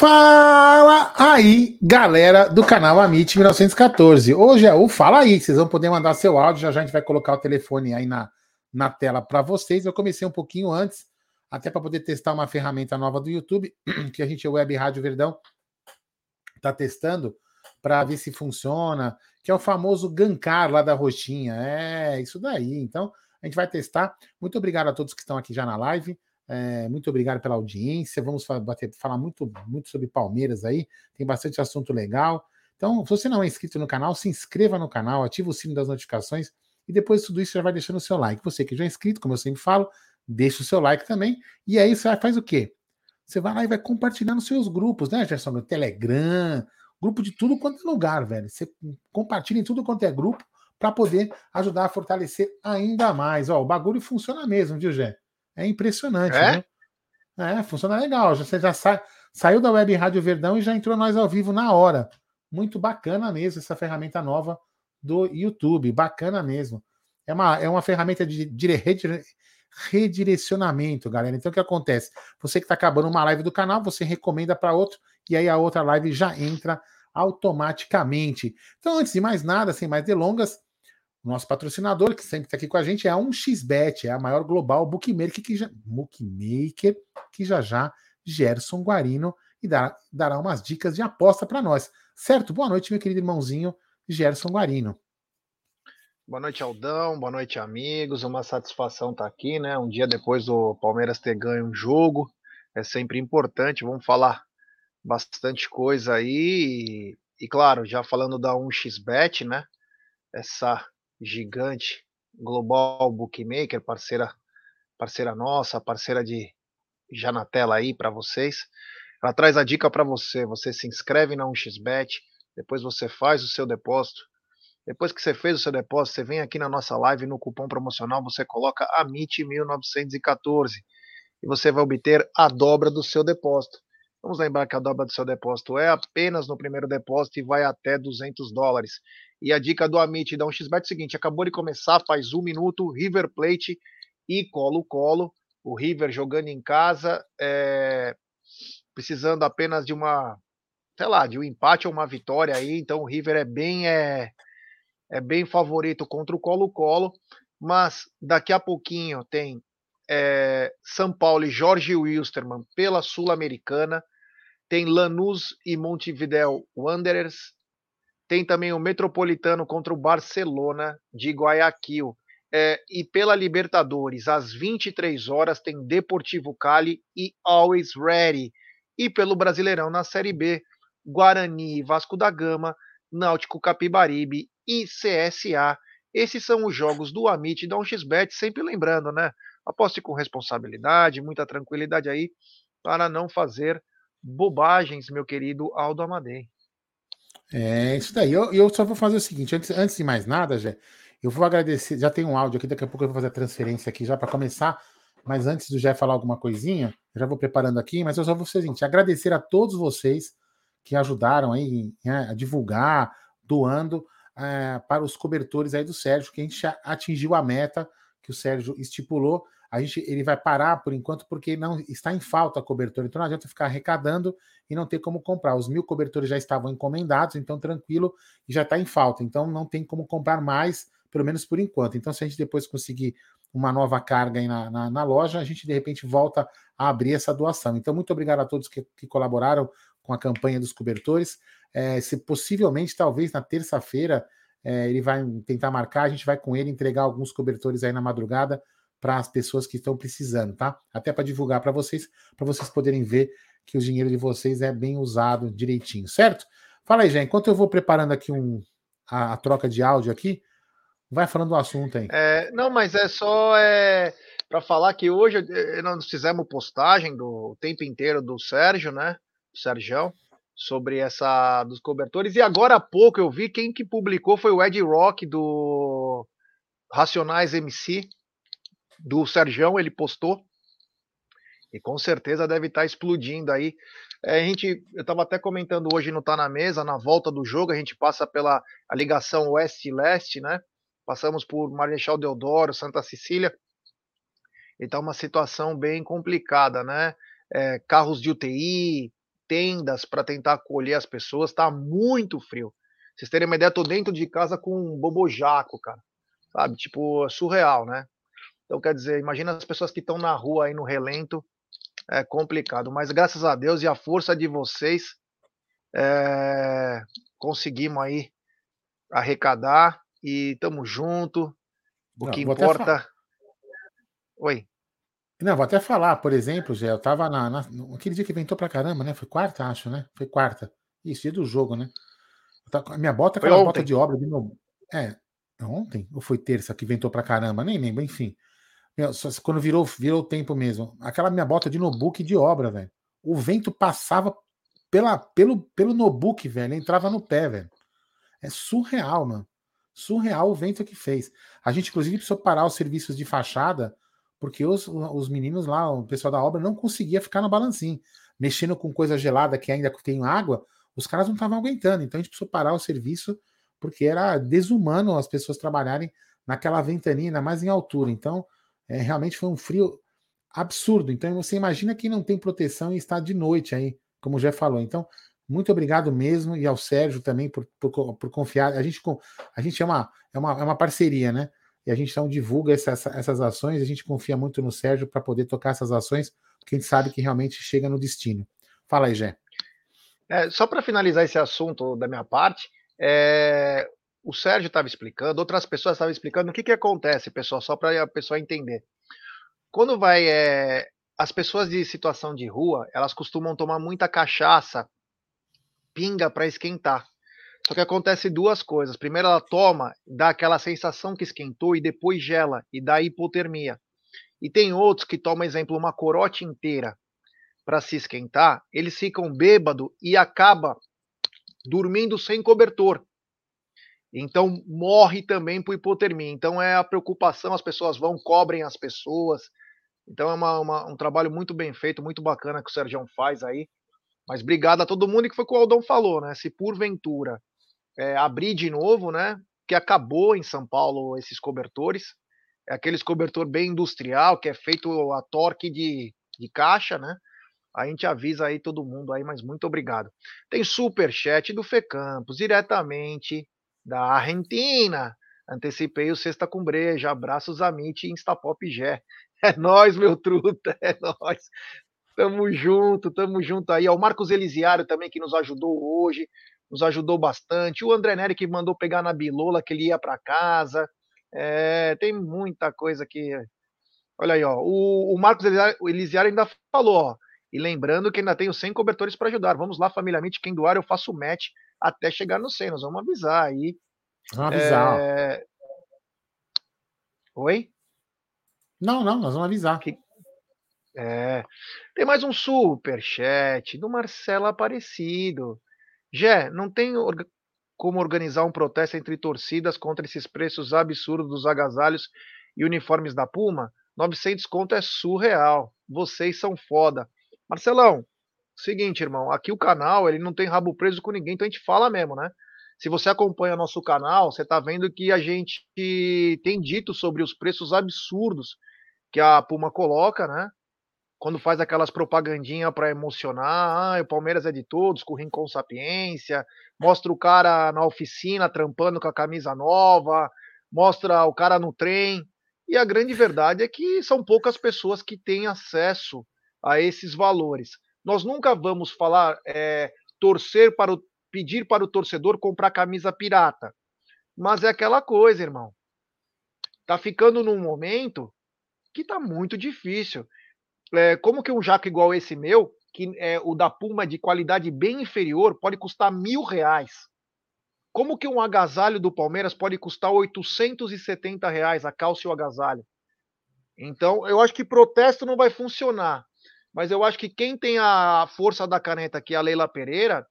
Fala aí, galera do canal Amit 1914. Hoje é o Fala aí, vocês vão poder mandar seu áudio, já já a gente vai colocar o telefone aí na, na tela para vocês. Eu comecei um pouquinho antes, até para poder testar uma ferramenta nova do YouTube, que a gente, o Web Rádio Verdão, está testando para ver se funciona, que é o famoso Gankar lá da roxinha. É, isso daí. Então, a gente vai testar. Muito obrigado a todos que estão aqui já na live. É, muito obrigado pela audiência. Vamos bater, falar muito, muito sobre Palmeiras aí. Tem bastante assunto legal. Então, se você não é inscrito no canal, se inscreva no canal, ative o sino das notificações e depois de tudo isso já vai deixando o seu like. Você que já é inscrito, como eu sempre falo, deixa o seu like também. E aí você faz o quê? Você vai lá e vai compartilhar nos seus grupos, né, Gerson? No Telegram, grupo de tudo quanto é lugar, velho. Você compartilha em tudo quanto é grupo para poder ajudar a fortalecer ainda mais. Ó, o bagulho funciona mesmo, viu, Gé? É impressionante, é? né? É, funciona legal. Você já sa saiu da Web Rádio Verdão e já entrou nós ao vivo na hora. Muito bacana mesmo essa ferramenta nova do YouTube. Bacana mesmo. É uma, é uma ferramenta de, de redirecionamento, galera. Então o que acontece? Você que está acabando uma live do canal, você recomenda para outro e aí a outra live já entra automaticamente. Então, antes de mais nada, sem mais delongas, nosso patrocinador, que sempre está aqui com a gente, é a 1xBet, é a maior global bookmaker que já, bookmaker que já já Gerson Guarino e dará, dará umas dicas de aposta para nós. Certo? Boa noite, meu querido irmãozinho Gerson Guarino. Boa noite, Aldão. Boa noite, amigos. Uma satisfação estar tá aqui, né? Um dia depois do Palmeiras ter ganho um jogo. É sempre importante. Vamos falar bastante coisa aí. E, e claro, já falando da 1xBet, né? Essa gigante, Global Bookmaker, parceira, parceira nossa, parceira de já na tela aí para vocês. Ela traz a dica para você. Você se inscreve na 1xBet, depois você faz o seu depósito. Depois que você fez o seu depósito, você vem aqui na nossa live no cupom promocional, você coloca AMIT1914 e você vai obter a dobra do seu depósito. Vamos lembrar que a dobra do seu depósito é apenas no primeiro depósito e vai até 200 dólares. E a dica do Amit da 1xBet é o seguinte: acabou de começar, faz um minuto, River Plate e Colo-Colo. O River jogando em casa, é, precisando apenas de uma, sei lá, de um empate ou uma vitória aí. Então o River é bem, é, é bem favorito contra o Colo-Colo. Mas daqui a pouquinho tem é, São Paulo e Jorge Wilstermann pela Sul-Americana. Tem Lanús e Montevideo Wanderers tem também o Metropolitano contra o Barcelona de Guayaquil. É, e pela Libertadores, às 23 horas, tem Deportivo Cali e Always Ready. E pelo Brasileirão, na Série B, Guarani e Vasco da Gama, Náutico Capibaribe e CSA. Esses são os jogos do Amit e da 1xBet, sempre lembrando, né? Aposte com responsabilidade, muita tranquilidade aí, para não fazer bobagens, meu querido Aldo Amadei. É isso daí. Eu, eu só vou fazer o seguinte: antes, antes de mais nada, já, eu vou agradecer. Já tem um áudio aqui, daqui a pouco eu vou fazer a transferência aqui já para começar. Mas antes do Jé falar alguma coisinha, eu já vou preparando aqui. Mas eu só vou fazer o seguinte: agradecer a todos vocês que ajudaram aí né, a divulgar, doando é, para os cobertores aí do Sérgio, que a gente atingiu a meta que o Sérgio estipulou a gente ele vai parar por enquanto porque não está em falta a cobertura, então não adianta ficar arrecadando e não ter como comprar. Os mil cobertores já estavam encomendados, então tranquilo, e já está em falta, então não tem como comprar mais, pelo menos por enquanto. Então, se a gente depois conseguir uma nova carga na, na, na, loja, a gente de repente volta a abrir essa doação. Então, muito obrigado a todos que, que colaboraram com a campanha dos cobertores. É, se possivelmente, talvez na terça-feira, é, ele vai tentar marcar, a gente vai com ele entregar alguns cobertores aí na madrugada para as pessoas que estão precisando, tá? Até para divulgar para vocês, para vocês poderem ver que o dinheiro de vocês é bem usado direitinho, certo? Fala aí, gente. Enquanto eu vou preparando aqui um, a, a troca de áudio aqui, vai falando do assunto aí. É, não, mas é só é, para falar que hoje eh, nós fizemos postagem do tempo inteiro do Sérgio, né? Sérgio, sobre essa dos cobertores. E agora há pouco eu vi quem que publicou foi o Ed Rock do Racionais MC do Serjão, ele postou. E com certeza deve estar tá explodindo aí. É, a gente, eu estava até comentando hoje no Tá na Mesa, na volta do jogo, a gente passa pela ligação oeste-leste, né? Passamos por Marechal Deodoro, Santa Cecília. Então, uma situação bem complicada, né? É, carros de UTI, tendas para tentar acolher as pessoas, tá muito frio. Vocês terem uma ideia, tô dentro de casa com um bobojaco, cara. Sabe? Tipo, surreal, né? Então, quer dizer, imagina as pessoas que estão na rua aí no relento, é complicado. Mas graças a Deus e a força de vocês, é, conseguimos aí arrecadar e estamos junto. O Não, que importa. Oi. Não, vou até falar, por exemplo, Zé, eu tava na, na, aquele dia que ventou pra caramba, né? Foi quarta, acho, né? Foi quarta. Isso, dia do jogo, né? a minha bota, aquela bota de obra de novo. É, ontem, ou foi terça que ventou pra caramba, nem lembro, enfim. Quando virou, virou o tempo mesmo. Aquela minha bota de notebook de obra, velho. O vento passava pela, pelo, pelo notebook, velho. Entrava no pé, velho. É surreal, mano. Surreal o vento que fez. A gente, inclusive, precisou parar os serviços de fachada, porque os, os meninos lá, o pessoal da obra, não conseguia ficar no balancinho. Mexendo com coisa gelada que ainda tem água, os caras não estavam aguentando. Então a gente precisou parar o serviço, porque era desumano as pessoas trabalharem naquela ventania, ainda mais em altura. Então, é, realmente foi um frio absurdo. Então você imagina quem não tem proteção e está de noite aí, como já falou. Então, muito obrigado mesmo, e ao Sérgio também por, por, por confiar. A gente, a gente é, uma, é, uma, é uma parceria, né? E a gente então divulga essas, essas ações, a gente confia muito no Sérgio para poder tocar essas ações, porque a gente sabe que realmente chega no destino. Fala aí, Gé. É, só para finalizar esse assunto da minha parte, é, o Sérgio estava explicando, outras pessoas estavam explicando o que, que acontece, pessoal, só para a pessoa entender. Quando vai. É, as pessoas de situação de rua, elas costumam tomar muita cachaça, pinga para esquentar. Só que acontece duas coisas. Primeiro, ela toma, dá aquela sensação que esquentou e depois gela, e dá hipotermia. E tem outros que tomam, exemplo, uma corote inteira para se esquentar, eles ficam bêbado e acaba dormindo sem cobertor. Então morre também por hipotermia. Então é a preocupação, as pessoas vão, cobrem as pessoas. Então é uma, uma, um trabalho muito bem feito, muito bacana que o Sérgio faz aí. Mas obrigado a todo mundo que foi o que o Aldão falou, né? Se porventura é, abrir de novo, né? Que acabou em São Paulo esses cobertores. É aqueles cobertor bem industrial, que é feito a torque de, de caixa, né? A gente avisa aí todo mundo aí, mas muito obrigado. Tem super chat do Fê Campos, diretamente da Argentina. Antecipei o Sexta com Breja. Abraços, Amit e Instapop Gé. É nós, meu truta, é nós. Tamo junto, tamo junto aí. O Marcos Elisiário também que nos ajudou hoje, nos ajudou bastante. O André Neri que mandou pegar na bilola que ele ia para casa. É, tem muita coisa que. Olha aí, ó. O, o Marcos Elisiário ainda falou, ó. E lembrando que ainda tenho 100 cobertores para ajudar. Vamos lá, familiarmente, quem doar eu faço match até chegar no 100. Nós vamos avisar aí. Vamos avisar. É... Oi? Não, não, nós vamos avisar. Que... É. Tem mais um super chat do Marcelo Aparecido. Jé, não tem orga... como organizar um protesto entre torcidas contra esses preços absurdos dos agasalhos e uniformes da Puma? 900 conto é surreal. Vocês são foda. Marcelão, Seguinte, irmão, aqui o canal ele não tem rabo preso com ninguém, então a gente fala mesmo, né? Se você acompanha nosso canal, você está vendo que a gente tem dito sobre os preços absurdos que a Puma coloca, né? Quando faz aquelas propagandinhas para emocionar, ah, o Palmeiras é de todos, com com sapiência, mostra o cara na oficina trampando com a camisa nova, mostra o cara no trem. E a grande verdade é que são poucas pessoas que têm acesso a esses valores. Nós nunca vamos falar, é, torcer para o, pedir para o torcedor comprar camisa pirata. Mas é aquela coisa, irmão. Tá ficando num momento que tá muito difícil. É, como que um jaco igual esse meu, que é o da Puma de qualidade bem inferior, pode custar mil reais? Como que um agasalho do Palmeiras pode custar 870 reais, a calça e o agasalho? Então, eu acho que protesto não vai funcionar. Mas eu acho que quem tem a força da caneta, que é a Leila Pereira,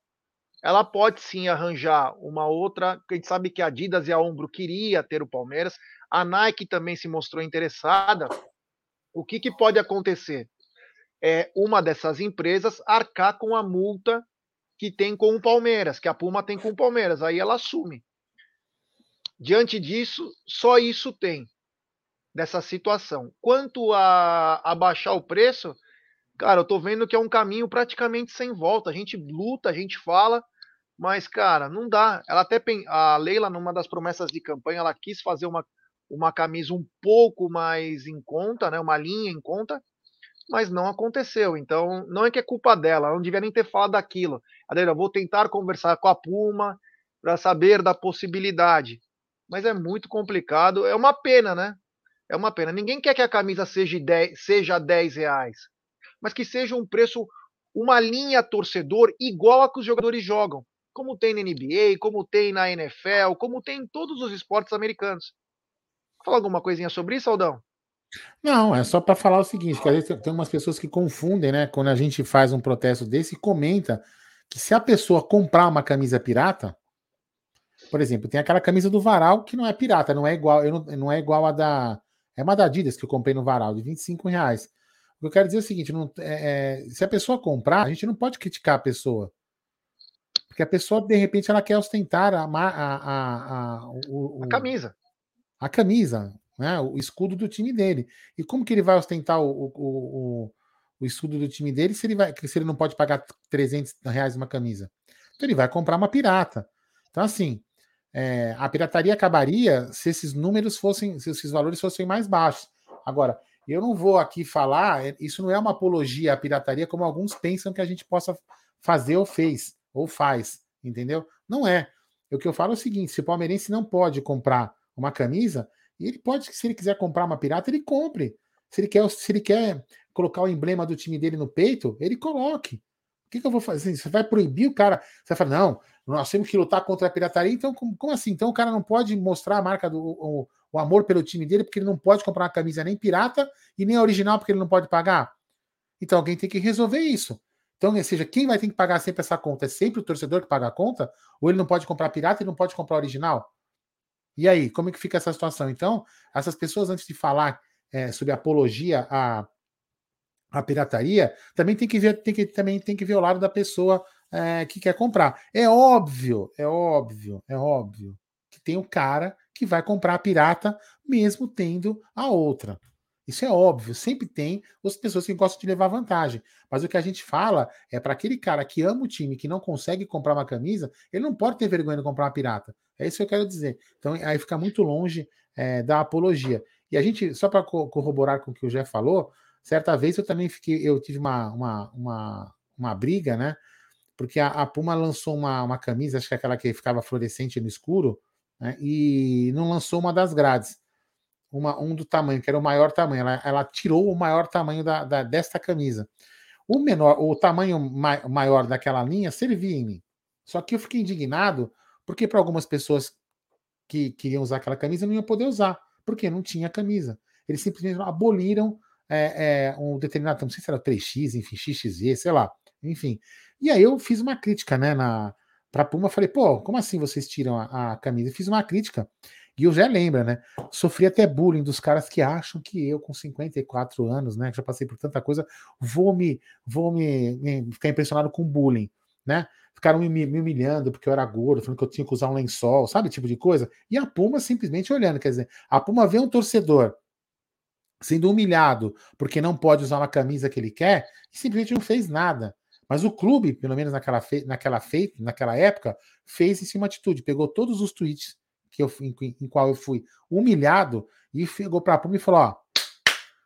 ela pode sim arranjar uma outra. A gente sabe que a Adidas e a Ombro queria ter o Palmeiras, a Nike também se mostrou interessada. O que, que pode acontecer? É uma dessas empresas arcar com a multa que tem com o Palmeiras, que a Puma tem com o Palmeiras, aí ela assume. Diante disso, só isso tem dessa situação. Quanto a, a baixar o preço, cara, eu tô vendo que é um caminho praticamente sem volta. A gente luta, a gente fala, mas, cara, não dá. Ela até a Leila, numa das promessas de campanha, ela quis fazer uma, uma camisa um pouco mais em conta, né? Uma linha em conta, mas não aconteceu. Então, não é que é culpa dela, ela não devia nem ter falado daquilo. Ela vou tentar conversar com a Puma para saber da possibilidade. Mas é muito complicado. É uma pena, né? É uma pena. Ninguém quer que a camisa seja 10, seja 10 reais mas que seja um preço, uma linha torcedor igual a que os jogadores jogam, como tem na NBA, como tem na NFL, como tem em todos os esportes americanos. Fala alguma coisinha sobre isso, Aldão? Não, é só para falar o seguinte, que às vezes tem umas pessoas que confundem, né? Quando a gente faz um protesto desse e comenta que se a pessoa comprar uma camisa pirata, por exemplo, tem aquela camisa do Varal que não é pirata, não é igual, não, não é igual a da. É uma da Adidas que eu comprei no Varal, de 25 reais. O que eu quero dizer é o seguinte: não, é, é, se a pessoa comprar, a gente não pode criticar a pessoa. Porque a pessoa, de repente, ela quer ostentar a, a, a, a, o, a camisa. A camisa, né? o escudo do time dele. E como que ele vai ostentar o, o, o, o escudo do time dele se ele, vai, se ele não pode pagar 300 reais uma camisa? Então ele vai comprar uma pirata. Então, assim, é, a pirataria acabaria se esses números fossem, se esses valores fossem mais baixos. Agora, eu não vou aqui falar, é, isso não é uma apologia à pirataria, como alguns pensam que a gente possa fazer ou fez, ou faz, entendeu? Não é. O que eu falo é o seguinte: se o palmeirense não pode comprar uma camisa, ele pode, se ele quiser comprar uma pirata, ele compre. Se ele quer, se ele quer colocar o emblema do time dele no peito, ele coloque. O que, que eu vou fazer? Você vai proibir o cara? Você vai falar, não, nós temos que lutar contra a pirataria. Então, como, como assim? Então o cara não pode mostrar a marca do. O, o amor pelo time dele, porque ele não pode comprar uma camisa nem pirata e nem original, porque ele não pode pagar. Então alguém tem que resolver isso. Então, ou seja, quem vai ter que pagar sempre essa conta? É sempre o torcedor que paga a conta? Ou ele não pode comprar pirata e não pode comprar original? E aí, como é que fica essa situação? Então, essas pessoas, antes de falar é, sobre apologia à, à pirataria, também tem que ver, tem que, também tem que ver o lado da pessoa é, que quer comprar. É óbvio, é óbvio, é óbvio que tem o cara que vai comprar a pirata, mesmo tendo a outra. Isso é óbvio, sempre tem as pessoas que gostam de levar vantagem. Mas o que a gente fala é para aquele cara que ama o time, que não consegue comprar uma camisa, ele não pode ter vergonha de comprar uma pirata. É isso que eu quero dizer. Então aí fica muito longe é, da apologia. E a gente, só para corroborar com o que o Jeff falou, certa vez eu também fiquei, eu tive uma, uma, uma, uma briga, né? Porque a, a Puma lançou uma, uma camisa, acho que é aquela que ficava fluorescente no escuro, né, e não lançou uma das grades, uma, um do tamanho, que era o maior tamanho. Ela, ela tirou o maior tamanho da, da, desta camisa. O menor, o tamanho ma maior daquela linha servia em mim. Só que eu fiquei indignado porque para algumas pessoas que queriam usar aquela camisa não iam poder usar, porque não tinha camisa. Eles simplesmente aboliram é, é, um determinado, não sei se era 3x, enfim, XXV, sei lá, enfim. E aí eu fiz uma crítica, né, na, para Puma, falei, pô, como assim vocês tiram a, a camisa? E fiz uma crítica. E o Zé lembra, né? Sofri até bullying dos caras que acham que eu, com 54 anos, né? Que já passei por tanta coisa, vou me, vou me, me ficar impressionado com bullying, né? Ficaram me, me, humilhando porque eu era gordo, falando que eu tinha que usar um lençol, sabe? Tipo de coisa. E a Puma simplesmente olhando, quer dizer, a Puma vê um torcedor sendo humilhado porque não pode usar uma camisa que ele quer e simplesmente não fez nada. Mas o clube, pelo menos naquela, naquela, fe... naquela época, fez esse uma atitude, pegou todos os tweets que eu, em, em qual eu fui humilhado, e chegou para a Puma e falou: ó,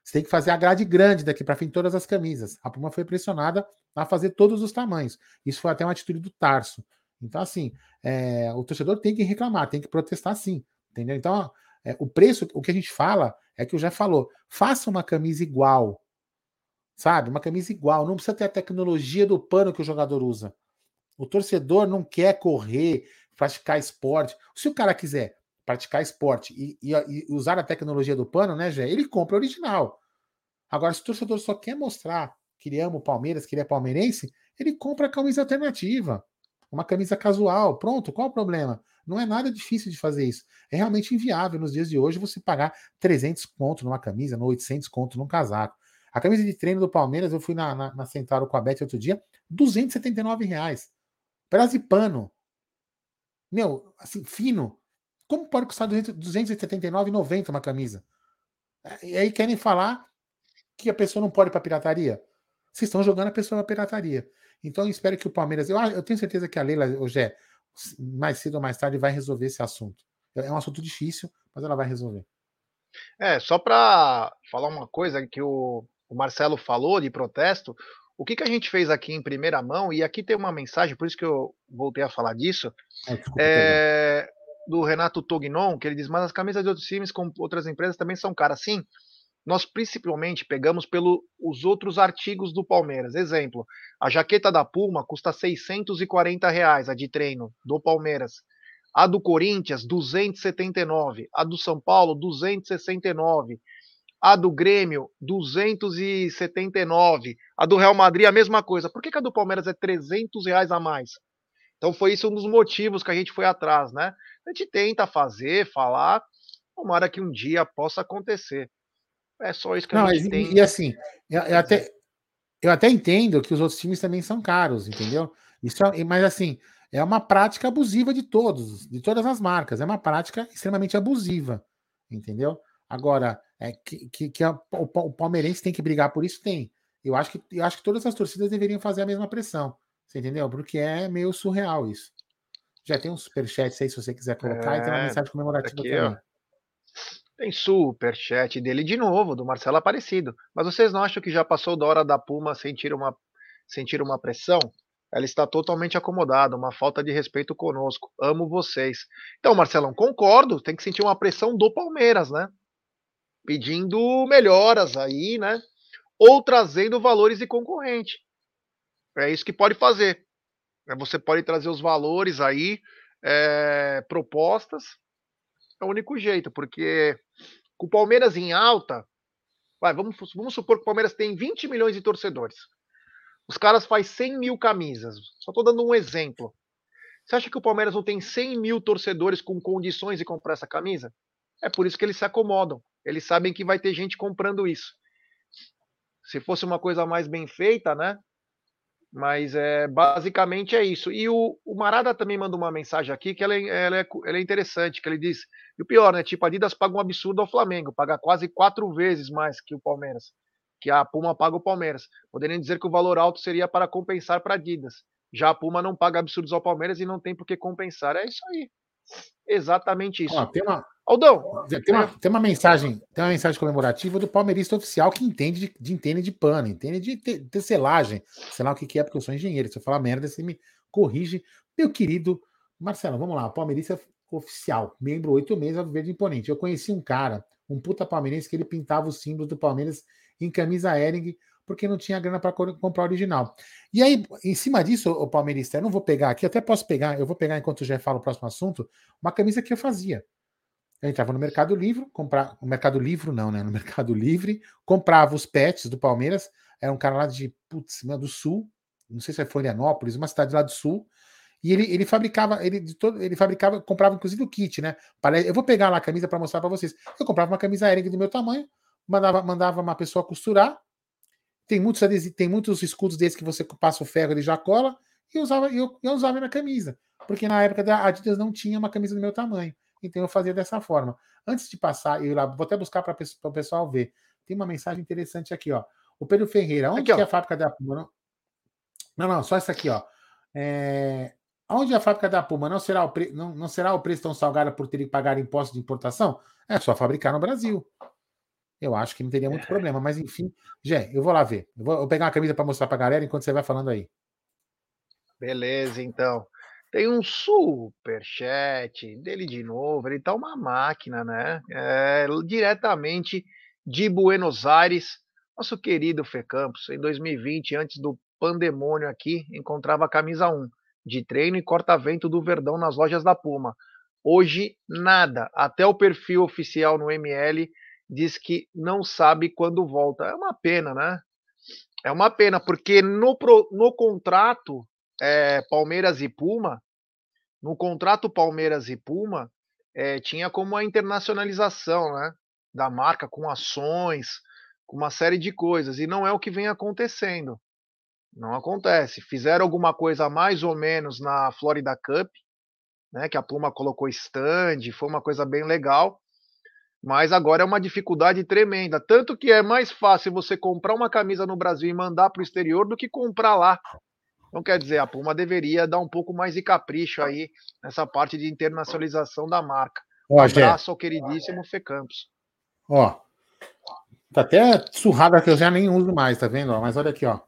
você tem que fazer a grade grande daqui para frente todas as camisas. A Puma foi pressionada a fazer todos os tamanhos. Isso foi até uma atitude do Tarso. Então, assim, é, o torcedor tem que reclamar, tem que protestar sim. Entendeu? Então, é, o preço, o que a gente fala é que o já falou: faça uma camisa igual. Sabe? Uma camisa igual. Não precisa ter a tecnologia do pano que o jogador usa. O torcedor não quer correr, praticar esporte. Se o cara quiser praticar esporte e, e, e usar a tecnologia do pano, né, Gé? Ele compra original. Agora, se o torcedor só quer mostrar que ele ama o Palmeiras, que ele é palmeirense, ele compra a camisa alternativa. Uma camisa casual. Pronto, qual o problema? Não é nada difícil de fazer isso. É realmente inviável nos dias de hoje você pagar 300 conto numa camisa, 800 conto num casaco. A camisa de treino do Palmeiras, eu fui na, na, na Centauro com a Beth outro dia, 279 reais. Pedaço de pano. Meu, assim, fino. Como pode custar 279,90 uma camisa? E aí querem falar que a pessoa não pode ir para pirataria? Vocês estão jogando a pessoa para pirataria. Então eu espero que o Palmeiras. Eu, eu tenho certeza que a Leila, hoje é mais cedo ou mais tarde, vai resolver esse assunto. É um assunto difícil, mas ela vai resolver. É, só para falar uma coisa que o, o Marcelo falou de protesto, o que, que a gente fez aqui em primeira mão, e aqui tem uma mensagem, por isso que eu voltei a falar disso, é, é, do Renato Tognon, que ele diz, mas as camisas de outros times com outras empresas também são caras. Sim, nós principalmente pegamos pelos outros artigos do Palmeiras. Exemplo, a jaqueta da Puma custa 640 reais, a de treino do Palmeiras. A do Corinthians, 279. A do São Paulo, 269. A do Grêmio, 279. A do Real Madrid, a mesma coisa. Por que, que a do Palmeiras é 300 reais a mais? Então foi isso um dos motivos que a gente foi atrás, né? A gente tenta fazer, falar, tomara que um dia possa acontecer. É só isso que Não, a gente e, tem. E assim, eu, eu, até, eu até entendo que os outros times também são caros, entendeu? Isso é, mas assim, é uma prática abusiva de todos, de todas as marcas. É uma prática extremamente abusiva, entendeu? Agora, é que, que, que a, o, o, palmeirense tem que brigar por isso? Tem. Eu acho, que, eu acho que todas as torcidas deveriam fazer a mesma pressão. Você entendeu? Porque é meio surreal isso. Já tem um superchat aí se você quiser colocar, é, e tem uma é, mensagem comemorativa aqui, também. Ó. Tem superchat dele de novo, do Marcelo Aparecido. Mas vocês não acham que já passou da hora da Puma sentir uma, sentir uma pressão? Ela está totalmente acomodada, uma falta de respeito conosco. Amo vocês. Então, Marcelão, concordo, tem que sentir uma pressão do Palmeiras, né? Pedindo melhoras aí, né? Ou trazendo valores de concorrente. É isso que pode fazer. É, você pode trazer os valores aí, é, propostas. É o único jeito, porque com o Palmeiras em alta, vai, vamos, vamos supor que o Palmeiras tem 20 milhões de torcedores. Os caras fazem 100 mil camisas. Só estou dando um exemplo. Você acha que o Palmeiras não tem 100 mil torcedores com condições de comprar essa camisa? É por isso que eles se acomodam. Eles sabem que vai ter gente comprando isso. Se fosse uma coisa mais bem feita, né? Mas é, basicamente é isso. E o, o Marada também manda uma mensagem aqui que ela, é, ela, é, ela é interessante, que ele diz, e o pior, né? Tipo, a Adidas paga um absurdo ao Flamengo, paga quase quatro vezes mais que o Palmeiras, que a Puma paga o Palmeiras. Poderiam dizer que o valor alto seria para compensar para a Adidas. Já a Puma não paga absurdos ao Palmeiras e não tem por que compensar. É isso aí. Exatamente isso. Ó, tem uma, Aldão, tem uma, tem uma mensagem, tem uma mensagem comemorativa do palmeirista oficial que entende de, de entende de pano, entende de tecelagem, sei lá o que, que é, porque eu sou engenheiro. Se eu falar merda, você me corrige. Meu querido Marcelo, vamos lá, palmeirista oficial, membro oito meses do Verde Imponente. Eu conheci um cara, um puta palmeirense, que ele pintava os símbolos do Palmeiras em camisa Ering porque não tinha grana para comprar original. E aí, em cima disso, o palmeirista, eu não vou pegar aqui, até posso pegar, eu vou pegar enquanto Jé fala o próximo assunto, uma camisa que eu fazia. Eu entrava no Mercado Livre, comprava. No Mercado Livre, não, né? No Mercado Livre, comprava os pets do Palmeiras. Era um cara lá de putz, do sul, não sei se é Florianópolis, uma cidade lá do sul. E ele, ele fabricava, ele, todo, ele fabricava, comprava inclusive o kit, né? Eu vou pegar lá a camisa para mostrar para vocês. Eu comprava uma camisa aérea do meu tamanho, mandava, mandava uma pessoa costurar, tem muitos, tem muitos escudos desses que você passa o ferro, ele já cola, e usava, eu, eu usava na camisa. Porque na época da Adidas não tinha uma camisa do meu tamanho. Então eu fazia dessa forma. Antes de passar, eu lá, vou até buscar para o pessoal ver. Tem uma mensagem interessante aqui, ó. O Pedro Ferreira, onde aqui, é a fábrica da Puma? Não, não, só essa aqui, ó. É... Onde é a fábrica da Puma não será o, pre... não, não será o preço tão salgado por ter que pagar imposto de importação? É só fabricar no Brasil. Eu acho que não teria muito é. problema, mas enfim, Jé, eu vou lá ver. Eu vou, pegar uma camisa para mostrar para a galera enquanto você vai falando aí. Beleza, então. Tem um super chat dele de novo. Ele tá uma máquina, né? É, diretamente de Buenos Aires, nosso querido Fê Campos, em 2020, antes do pandemônio aqui, encontrava a camisa 1 de treino e corta-vento do Verdão nas lojas da Puma. Hoje, nada. Até o perfil oficial no ML diz que não sabe quando volta. É uma pena, né? É uma pena, porque no, no contrato é, Palmeiras e Puma, no contrato Palmeiras e Puma, é, tinha como a internacionalização né, da marca com ações, com uma série de coisas, e não é o que vem acontecendo. Não acontece. Fizeram alguma coisa mais ou menos na Florida Cup, né, que a Puma colocou stand, foi uma coisa bem legal, mas agora é uma dificuldade tremenda. Tanto que é mais fácil você comprar uma camisa no Brasil e mandar para o exterior do que comprar lá. Então, quer dizer, a Puma deveria dar um pouco mais de capricho aí nessa parte de internacionalização da marca. Um abraço ao queridíssimo Fê Campos. Ó, tá até surrada que eu já nem uso mais, tá vendo? Mas olha aqui, ó.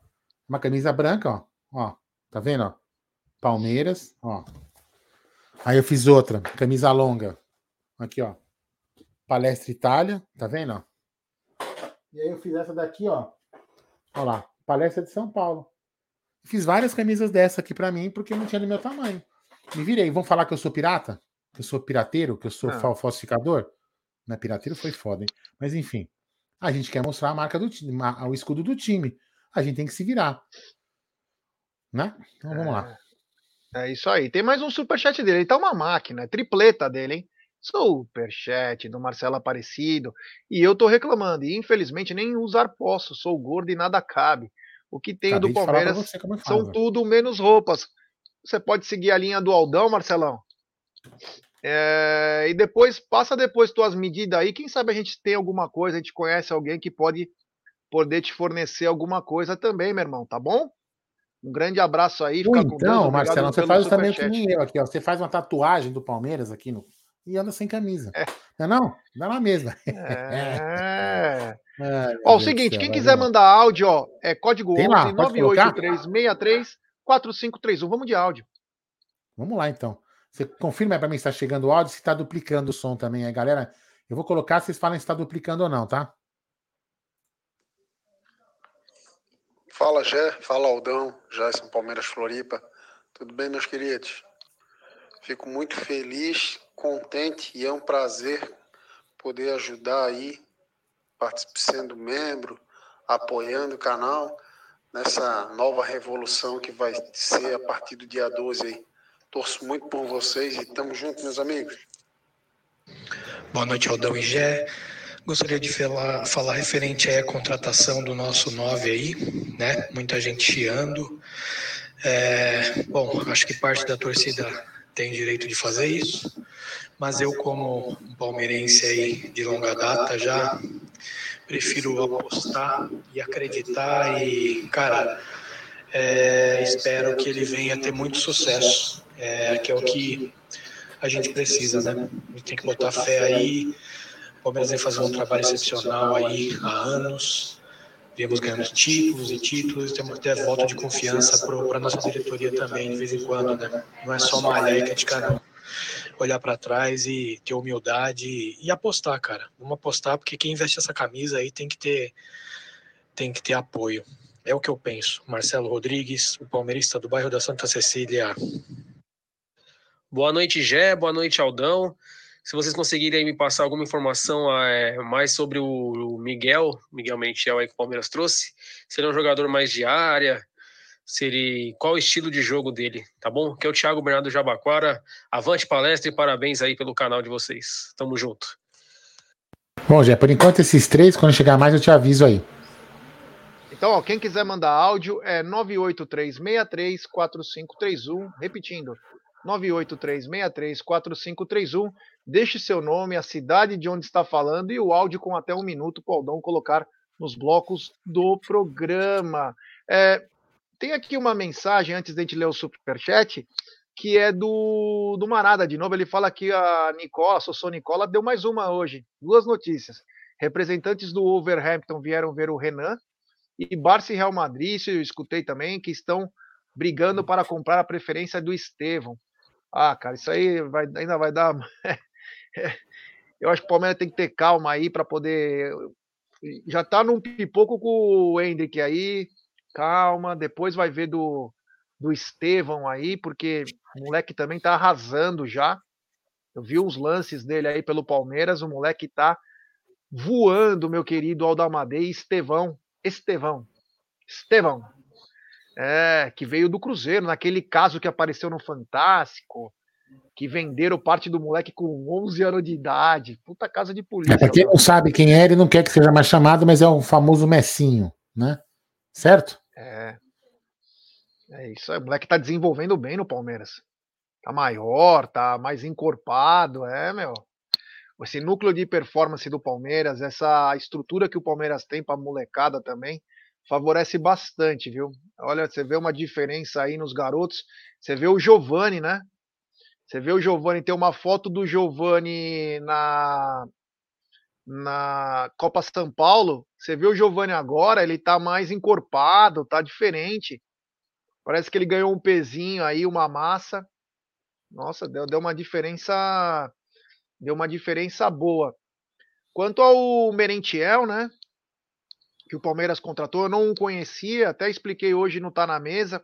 Uma camisa branca, ó. Ó, tá vendo? Ó? Palmeiras, ó. Aí eu fiz outra, camisa longa. Aqui, ó. Palestra Itália, tá vendo? Ó? E aí eu fiz essa daqui, ó. Olha lá, Palestra de São Paulo. Fiz várias camisas dessa aqui para mim porque não tinha no meu tamanho. Me virei. Vão falar que eu sou pirata? Que eu sou pirateiro? Que eu sou ah. falsificador? Não é pirateiro foi foda, hein? Mas enfim. A gente quer mostrar a marca do time, o escudo do time a gente tem que se virar. Né? Então vamos é, lá. É isso aí. Tem mais um superchat dele. Ele tá uma máquina, tripleta dele, hein? Superchat do Marcelo Aparecido. E eu tô reclamando. E infelizmente nem usar posso. Sou gordo e nada cabe. O que tenho Acabei do Palmeiras é são tudo menos roupas. Você pode seguir a linha do Aldão, Marcelão. É, e depois, passa depois tuas medidas aí. Quem sabe a gente tem alguma coisa, a gente conhece alguém que pode poder te fornecer alguma coisa também, meu irmão, tá bom? Um grande abraço aí. Fica então, Marcelo, você faz também que nem eu aqui, ó. Você faz uma tatuagem do Palmeiras aqui no e anda sem camisa. É. Não, é não? Dá na mesma. É. é. ó, o seguinte, quem quiser mandar áudio, ó, é código 11 98363 4531. Vamos de áudio. Vamos lá, então. Você confirma para mim se está chegando o áudio, se está duplicando o som também aí, galera. Eu vou colocar, vocês falam se está duplicando ou não, tá? Fala, Gé. Fala, Aldão. Jason Palmeiras Floripa. Tudo bem, meus queridos? Fico muito feliz, contente e é um prazer poder ajudar aí, sendo membro, apoiando o canal nessa nova revolução que vai ser a partir do dia 12 aí. Torço muito por vocês e tamo junto, meus amigos. Boa noite, Aldão e Gé. Gostaria de falar, falar referente à contratação do nosso 9 aí, né? Muita gente chiando. É, bom, acho que parte da torcida tem direito de fazer isso, mas eu, como palmeirense aí de longa data, já prefiro apostar e acreditar e, cara, é, espero que ele venha ter muito sucesso, é, que é o que a gente precisa, né? A gente tem que botar fé aí Palmeiras vem fazendo um trabalho excepcional aí há anos. Viemos ganhando títulos e títulos, temos ter volta de confiança para a nossa diretoria também, de vez em quando, né? Não é só malhar e criticar, não. Olhar para trás e ter humildade e, e apostar, cara. Vamos apostar, porque quem investe essa camisa aí tem que ter, tem que ter apoio. É o que eu penso. Marcelo Rodrigues, o palmeirista do bairro da Santa Cecília. Boa noite, Gé. Boa noite, Aldão. Se vocês conseguirem me passar alguma informação é, mais sobre o Miguel, Miguel Mentiel aí que o Palmeiras trouxe, se ele é um jogador mais de área, se ele, qual o estilo de jogo dele, tá bom? Que é o Thiago Bernardo Jabaquara. Avante palestra e parabéns aí pelo canal de vocês. Tamo junto. Bom, Jé, por enquanto esses três, quando chegar mais eu te aviso aí. Então, ó, quem quiser mandar áudio é 983634531, repetindo, 983634531. Deixe seu nome, a cidade de onde está falando e o áudio com até um minuto para o Aldão colocar nos blocos do programa. É, tem aqui uma mensagem antes de a gente ler o superchat que é do, do Marada. De novo, ele fala que a Nicola, a Sossô Nicola, deu mais uma hoje. Duas notícias. Representantes do Wolverhampton vieram ver o Renan e Barça e Real Madrid, isso eu escutei também, que estão brigando para comprar a preferência do Estevão. Ah, cara, isso aí vai, ainda vai dar. eu acho que o Palmeiras tem que ter calma aí para poder. Já tá num pipoco com o Hendrick aí. Calma, depois vai ver do, do Estevão aí, porque o moleque também tá arrasando já. Eu vi uns lances dele aí pelo Palmeiras, o moleque tá voando, meu querido Aldamadei Estevão. Estevão. Estevão. É, que veio do Cruzeiro, naquele caso que apareceu no Fantástico, que venderam parte do moleque com 11 anos de idade. Puta casa de polícia. Pra quem não sabe quem é, ele não quer que seja mais chamado, mas é o famoso Messinho, né? Certo? É. É isso aí. O moleque tá desenvolvendo bem no Palmeiras. Tá maior, tá mais encorpado. É, meu. Esse núcleo de performance do Palmeiras, essa estrutura que o Palmeiras tem pra molecada também, favorece bastante, viu? Olha, você vê uma diferença aí nos garotos. Você vê o Giovani, né? Você vê o Giovani, tem uma foto do Giovani na na Copa São Paulo. Você vê o Giovani agora, ele tá mais encorpado, tá diferente. Parece que ele ganhou um pezinho aí, uma massa. Nossa, deu, deu uma diferença. Deu uma diferença boa. Quanto ao Merentiel, né? Que o Palmeiras contratou, eu não o conhecia, até expliquei hoje no Tá na Mesa.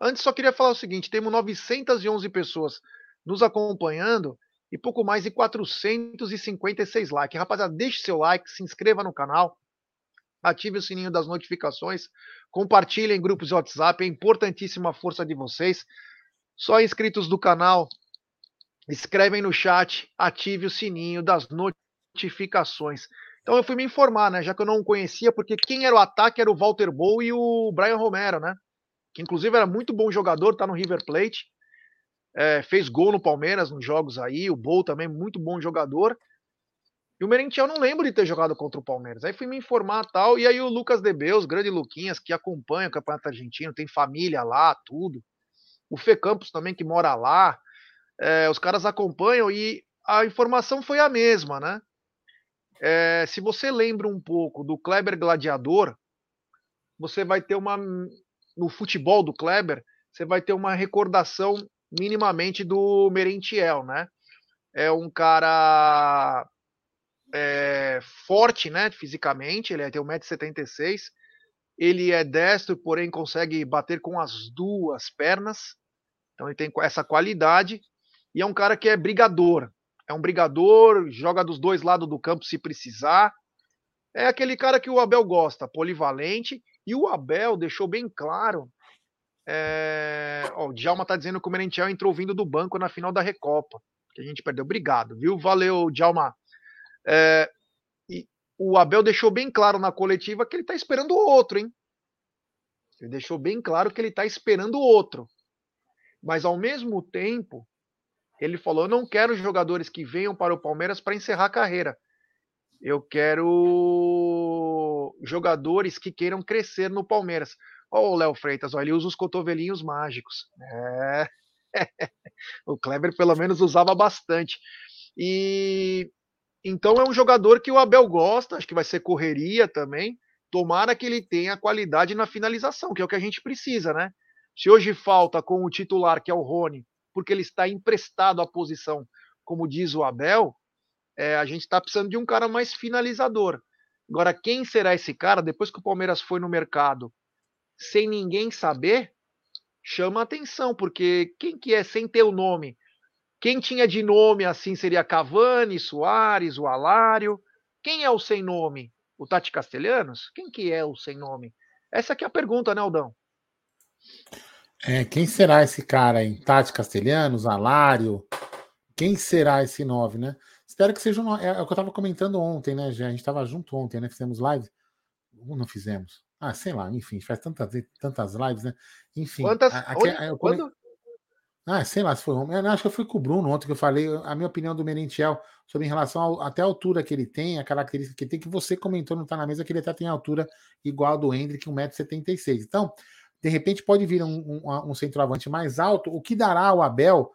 Antes, só queria falar o seguinte: temos 911 pessoas nos acompanhando e pouco mais de 456 likes. Rapaziada, deixe seu like, se inscreva no canal, ative o sininho das notificações, compartilhe em grupos de WhatsApp, é importantíssima a força de vocês. Só inscritos do canal, escrevem no chat, ative o sininho das notificações. Então eu fui me informar, né? Já que eu não conhecia, porque quem era o ataque era o Walter Bow e o Brian Romero, né? Que inclusive era muito bom jogador, tá no River Plate. É, fez gol no Palmeiras nos jogos aí. O Bow também, muito bom jogador. E o Merentiel não lembro de ter jogado contra o Palmeiras. Aí fui me informar tal. E aí o Lucas Debeus, grande Luquinhas, que acompanha o Campeonato Argentino, tem família lá, tudo. O Fê Campos também, que mora lá. É, os caras acompanham e a informação foi a mesma, né? É, se você lembra um pouco do Kleber Gladiador, você vai ter uma. No futebol do Kleber, você vai ter uma recordação minimamente do Merentiel, né? É um cara é, forte, né, fisicamente, ele tem 1,76m, ele é destro, porém consegue bater com as duas pernas, então ele tem essa qualidade, e é um cara que é brigador, é um brigador, joga dos dois lados do campo se precisar, é aquele cara que o Abel gosta, polivalente, e o Abel deixou bem claro é... Ó, o Djalma tá dizendo que o Merentiel entrou vindo do banco na final da Recopa. Que a gente perdeu. Obrigado, viu? Valeu, Djalma. É... E o Abel deixou bem claro na coletiva que ele tá esperando o outro, hein? Ele deixou bem claro que ele tá esperando o outro. Mas ao mesmo tempo, ele falou: Eu não quero jogadores que venham para o Palmeiras para encerrar a carreira. Eu quero jogadores que queiram crescer no Palmeiras. Ó, o Léo Freitas, ó, ele usa os cotovelinhos mágicos. É. o Kleber pelo menos usava bastante. E então é um jogador que o Abel gosta, acho que vai ser correria também. Tomara que ele tenha qualidade na finalização, que é o que a gente precisa, né? Se hoje falta com o titular, que é o Rony, porque ele está emprestado à posição, como diz o Abel, é, a gente está precisando de um cara mais finalizador. Agora, quem será esse cara? Depois que o Palmeiras foi no mercado sem ninguém saber, chama atenção, porque quem que é sem ter o nome? Quem tinha de nome assim seria Cavani, Soares, o Alário. Quem é o sem nome? O Tati Castelhanos? Quem que é o sem nome? Essa é a pergunta, né, Aldão? É, quem será esse cara aí? Tati Castelhanos, Alário? Quem será esse nove, né? Espero que seja um, é, é o que eu estava comentando ontem, né, já A gente estava junto ontem, né? Fizemos live. Ou não fizemos? Ah, sei lá, enfim, faz tantas, tantas lives, né? Enfim. Quantas? A, a, Quando? Ah, sei lá se foi ontem. Eu acho que eu fui com o Bruno ontem que eu falei a minha opinião do Merentiel sobre em relação ao, até a altura que ele tem, a característica que ele tem, que você comentou, não tá na mesa, que ele até tem altura igual a do Hendrick, 1,76m. Então, De repente pode vir um, um, um centroavante mais alto, o que dará ao Abel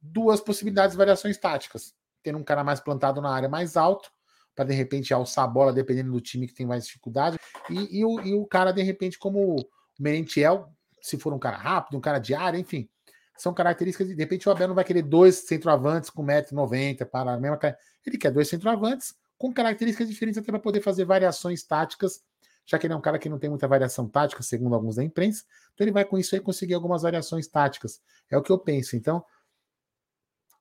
duas possibilidades de variações táticas. Tendo um cara mais plantado na área mais alto, para de repente alçar a bola, dependendo do time que tem mais dificuldade, e, e, o, e o cara, de repente, como o Merentiel, se for um cara rápido, um cara de área, enfim, são características de, de repente o Abel não vai querer dois centroavantes com 1,90m para a mesma ele quer dois centroavantes com características diferentes até para poder fazer variações táticas, já que ele é um cara que não tem muita variação tática, segundo alguns da imprensa, então ele vai com isso aí conseguir algumas variações táticas. É o que eu penso. Então,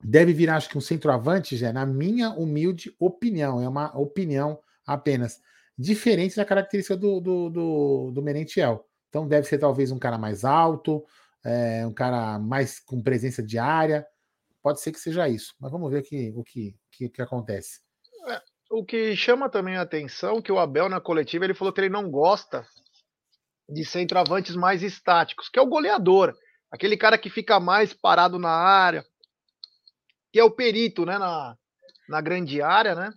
deve virar, acho que um centroavante, já, na minha humilde opinião, é uma opinião apenas, diferente da característica do, do, do, do Merentiel. Então, deve ser talvez um cara mais alto, é, um cara mais com presença diária. Pode ser que seja isso, mas vamos ver o que, o que, que, que acontece. É, o que chama também a atenção que o Abel na coletiva ele falou que ele não gosta de centroavantes mais estáticos, que é o goleador, aquele cara que fica mais parado na área, que é o perito, né, na, na grande área, né?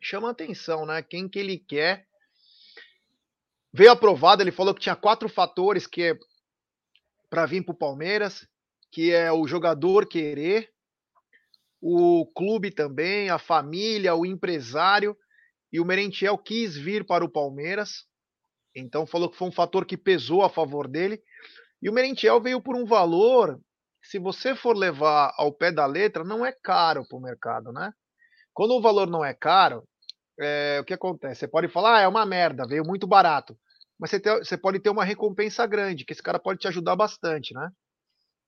Chama atenção, né? Quem que ele quer. Veio aprovado, ele falou que tinha quatro fatores que é para vir para o Palmeiras, que é o jogador querer, o clube também, a família, o empresário, e o Merentiel quis vir para o Palmeiras, então falou que foi um fator que pesou a favor dele, e o Merentiel veio por um valor, se você for levar ao pé da letra, não é caro para o mercado, né? Quando o valor não é caro, é, o que acontece? Você pode falar, ah, é uma merda, veio muito barato mas você, você pode ter uma recompensa grande, que esse cara pode te ajudar bastante, né?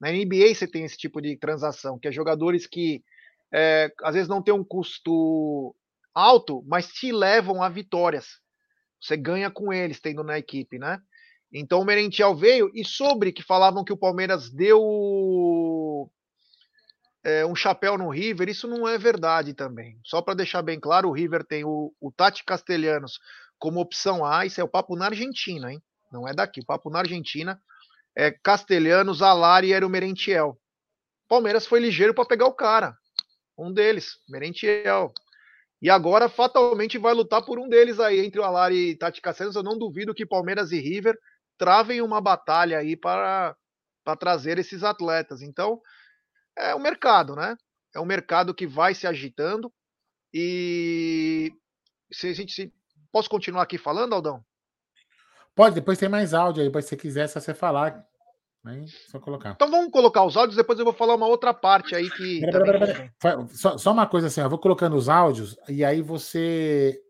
Na NBA você tem esse tipo de transação, que é jogadores que é, às vezes não tem um custo alto, mas te levam a vitórias. Você ganha com eles tendo na equipe, né? Então o Merentiel veio e sobre que falavam que o Palmeiras deu é, um chapéu no River, isso não é verdade também. Só para deixar bem claro, o River tem o, o Tati Castelhanos como opção A, isso é o papo na Argentina, hein? Não é daqui. O papo na Argentina é Castelhanos, Alari e o Merentiel. Palmeiras foi ligeiro para pegar o cara. Um deles, Merentiel. E agora fatalmente vai lutar por um deles aí, entre o Alari e Tati Castelhanos. Eu não duvido que Palmeiras e River travem uma batalha aí para, para trazer esses atletas. Então, é o mercado, né? É um mercado que vai se agitando. E se a gente se Posso continuar aqui falando, Aldão? Pode, depois tem mais áudio aí, se você quiser, se você falar. Aí, só colocar. Então vamos colocar os áudios, depois eu vou falar uma outra parte aí que. Pera, pera, pera, só, só, uma coisa assim, eu vou colocando os áudios e aí você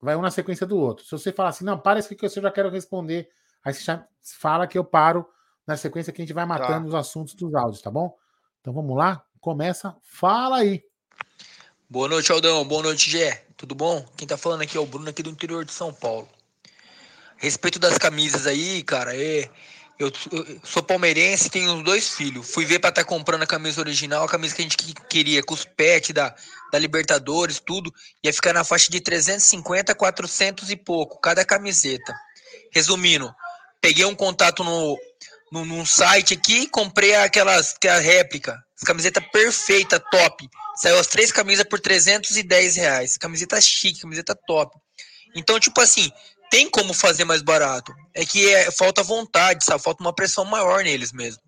vai um na sequência do outro. Se você falar assim, não, para isso que eu já quero responder, aí você já fala que eu paro na sequência que a gente vai matando tá. os assuntos dos áudios, tá bom? Então vamos lá, começa, fala aí. Boa noite, Aldão. Boa noite, Gé. Tudo bom? Quem tá falando aqui é o Bruno, aqui do interior de São Paulo. Respeito das camisas aí, cara, é. Eu, eu sou palmeirense tenho dois filhos. Fui ver para estar tá comprando a camisa original, a camisa que a gente queria, com os pets da, da Libertadores, tudo. Ia ficar na faixa de 350, 400 e pouco, cada camiseta. Resumindo, peguei um contato no, no, num site aqui, comprei aquelas, que é réplica. Camiseta perfeita, top. Saiu as três camisas por 310 reais. Camiseta chique, camiseta top. Então, tipo assim, tem como fazer mais barato. É que é, falta vontade, sabe? Falta uma pressão maior neles mesmo.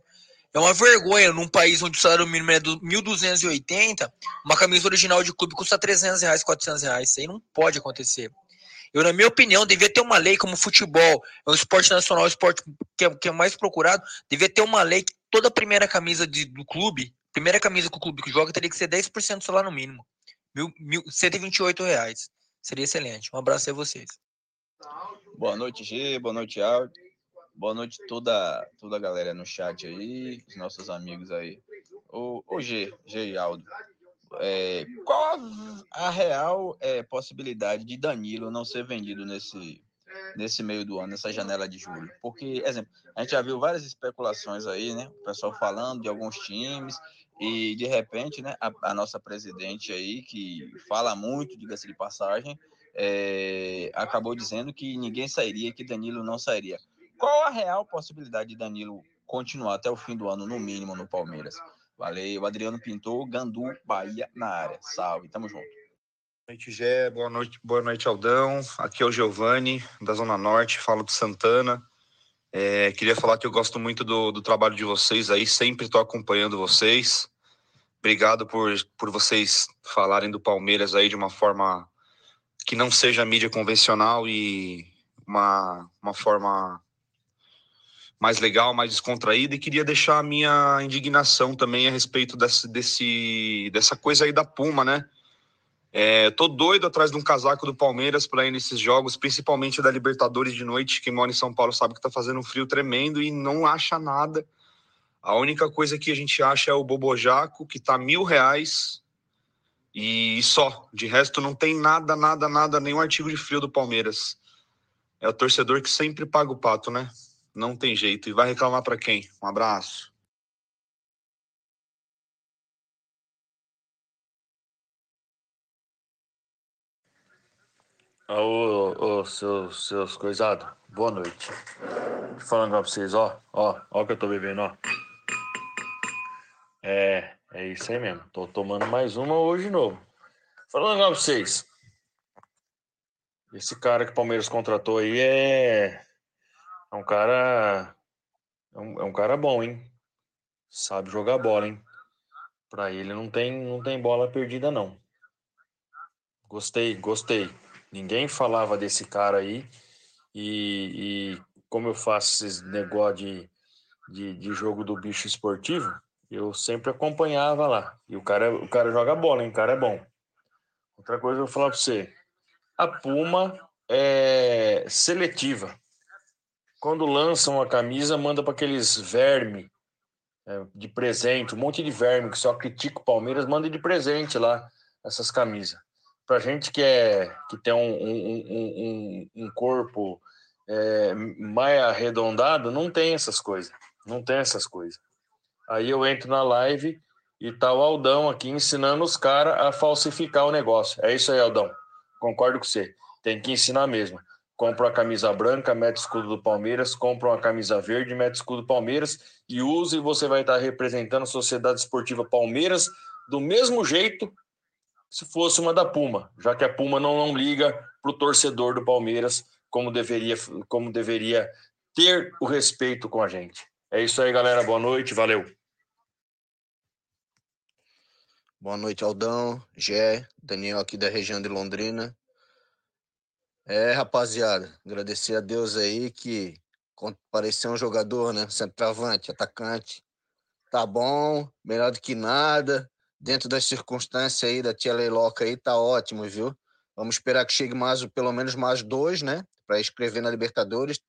É uma vergonha num país onde o salário mínimo é do 1.280, uma camisa original de clube custa 300 reais, 400 reais. Isso aí não pode acontecer. Eu, na minha opinião, devia ter uma lei como futebol, é um esporte nacional, um esporte que é, que é mais procurado, devia ter uma lei que toda a primeira camisa de, do clube Primeira camisa que o clube que joga teria que ser 10% do salário mínimo. Mil, mil, 128 reais. Seria excelente. Um abraço a vocês. Boa noite, G. Boa noite, Aldo. Boa noite toda, toda a galera no chat aí, os nossos amigos aí. O, o G, G e Aldo. É, qual a, a real é, possibilidade de Danilo não ser vendido nesse, nesse meio do ano, nessa janela de julho. Porque, exemplo, a gente já viu várias especulações aí, né? O pessoal falando de alguns times e de repente, né, a, a nossa presidente aí, que fala muito, diga-se de passagem, é, acabou dizendo que ninguém sairia, que Danilo não sairia. Qual a real possibilidade de Danilo continuar até o fim do ano, no mínimo, no Palmeiras? Valeu, Adriano Pintor, Gandu, Bahia na área. Salve, tamo junto. Boa noite, Gé. Boa noite, boa noite, Aldão. Aqui é o Giovanni, da Zona Norte, falo do Santana. É, queria falar que eu gosto muito do, do trabalho de vocês aí, sempre estou acompanhando vocês. Obrigado por, por vocês falarem do Palmeiras aí de uma forma que não seja mídia convencional e uma, uma forma mais legal, mais descontraída. E queria deixar a minha indignação também a respeito desse, desse, dessa coisa aí da Puma, né? É, tô doido atrás de um casaco do Palmeiras para ir nesses jogos, principalmente da Libertadores de noite. Quem mora em São Paulo sabe que tá fazendo um frio tremendo e não acha nada. A única coisa que a gente acha é o Bobojaco, que tá mil reais e só. De resto, não tem nada, nada, nada, nenhum artigo de frio do Palmeiras. É o torcedor que sempre paga o pato, né? Não tem jeito. E vai reclamar para quem? Um abraço. Ô, ô, seus, seus coisados, boa noite. Falando pra vocês, ó, ó, ó o que eu tô bebendo, ó. É, é isso aí mesmo. Tô tomando mais uma hoje de novo. Falando pra vocês. Esse cara que o Palmeiras contratou aí é. É um cara. É um, é um cara bom, hein? Sabe jogar bola, hein? Pra ele não tem, não tem bola perdida, não. Gostei, gostei. Ninguém falava desse cara aí. E, e como eu faço esse negócio de, de, de, jogo do bicho esportivo, eu sempre acompanhava lá. E o cara, o cara joga bola, hein? O cara é bom. Outra coisa eu vou falar para você. A Puma é seletiva. Quando lançam a camisa, manda para aqueles verme é, de presente, um monte de verme que só critica o Palmeiras, manda de presente lá essas camisas para gente que é que tem um, um, um, um corpo é, mais arredondado, não tem essas coisas, não tem essas coisas. Aí eu entro na live e tá o Aldão aqui ensinando os caras a falsificar o negócio. É isso aí, Aldão. Concordo com você. Tem que ensinar mesmo. Compra uma camisa branca, mete escudo do Palmeiras, compra uma camisa verde, mete escudo do Palmeiras e use e você vai estar representando a Sociedade Esportiva Palmeiras do mesmo jeito se fosse uma da Puma, já que a Puma não, não liga para o torcedor do Palmeiras como deveria, como deveria ter o respeito com a gente. É isso aí, galera. Boa noite, valeu. Boa noite, Aldão, Gé, Daniel aqui da região de Londrina. É, rapaziada, agradecer a Deus aí que pareceu um jogador, né? Centroavante, atacante. Tá bom, melhor do que nada dentro das circunstâncias aí da tia Leiloca aí, tá ótimo, viu? Vamos esperar que chegue mais, pelo menos mais dois, né? Para escrever na Libertadores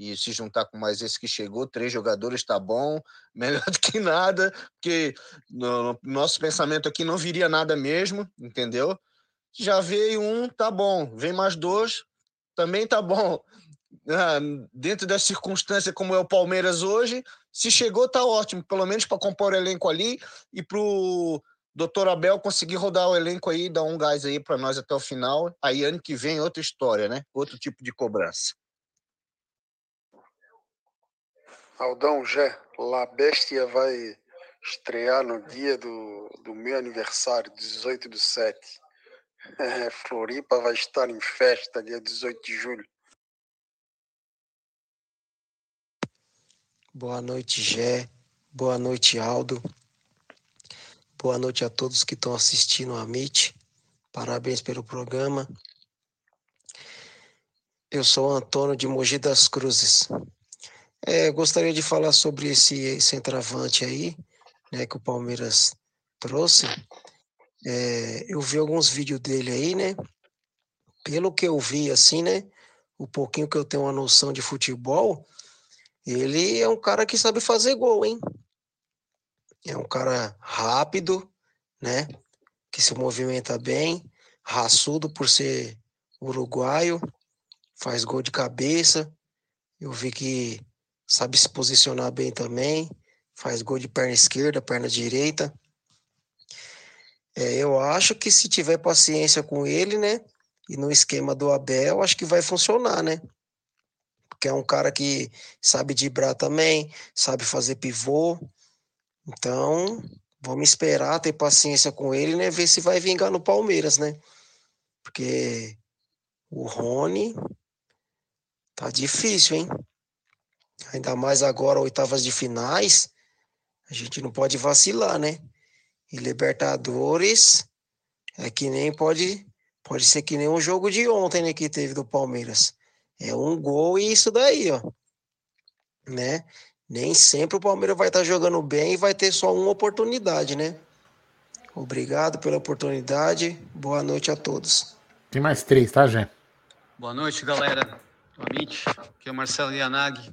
e se juntar com mais esse que chegou, três jogadores tá bom, melhor do que nada, porque no, no nosso pensamento aqui não viria nada mesmo, entendeu? Já veio um, tá bom. Vem mais dois, também tá bom. Ah, dentro da circunstância como é o Palmeiras hoje, se chegou, tá ótimo, pelo menos para compor o elenco ali e para o doutor Abel conseguir rodar o elenco aí, dar um gás aí para nós até o final. Aí ano que vem outra história, né? Outro tipo de cobrança. Aldão, Jé, La Bestia vai estrear no dia do, do meu aniversário, 18 do 7. É, Floripa vai estar em festa dia 18 de julho. Boa noite, Gé. Boa noite, Aldo. Boa noite a todos que estão assistindo a MIT. Parabéns pelo programa. Eu sou Antônio de Mogi das Cruzes. É, gostaria de falar sobre esse centroavante aí, né, que o Palmeiras trouxe. É, eu vi alguns vídeos dele aí, né? Pelo que eu vi, assim, né? O pouquinho que eu tenho uma noção de futebol, ele é um cara que sabe fazer gol, hein? É um cara rápido, né? Que se movimenta bem, raçudo por ser uruguaio, faz gol de cabeça. Eu vi que sabe se posicionar bem também, faz gol de perna esquerda, perna direita. É, eu acho que se tiver paciência com ele, né? E no esquema do Abel, acho que vai funcionar, né? porque é um cara que sabe driblar também, sabe fazer pivô. Então, vamos esperar, ter paciência com ele, né? Ver se vai vingar no Palmeiras, né? Porque o Rony tá difícil, hein? Ainda mais agora, oitavas de finais, a gente não pode vacilar, né? E Libertadores é que nem pode, pode ser que nem o jogo de ontem, né, que teve do Palmeiras. É um gol e isso daí, ó. Né? Nem sempre o Palmeiras vai estar tá jogando bem e vai ter só uma oportunidade, né? Obrigado pela oportunidade. Boa noite a todos. Tem mais três, tá, Jé? Boa noite, galera Amit. Aqui é o Marcelo Yanagi.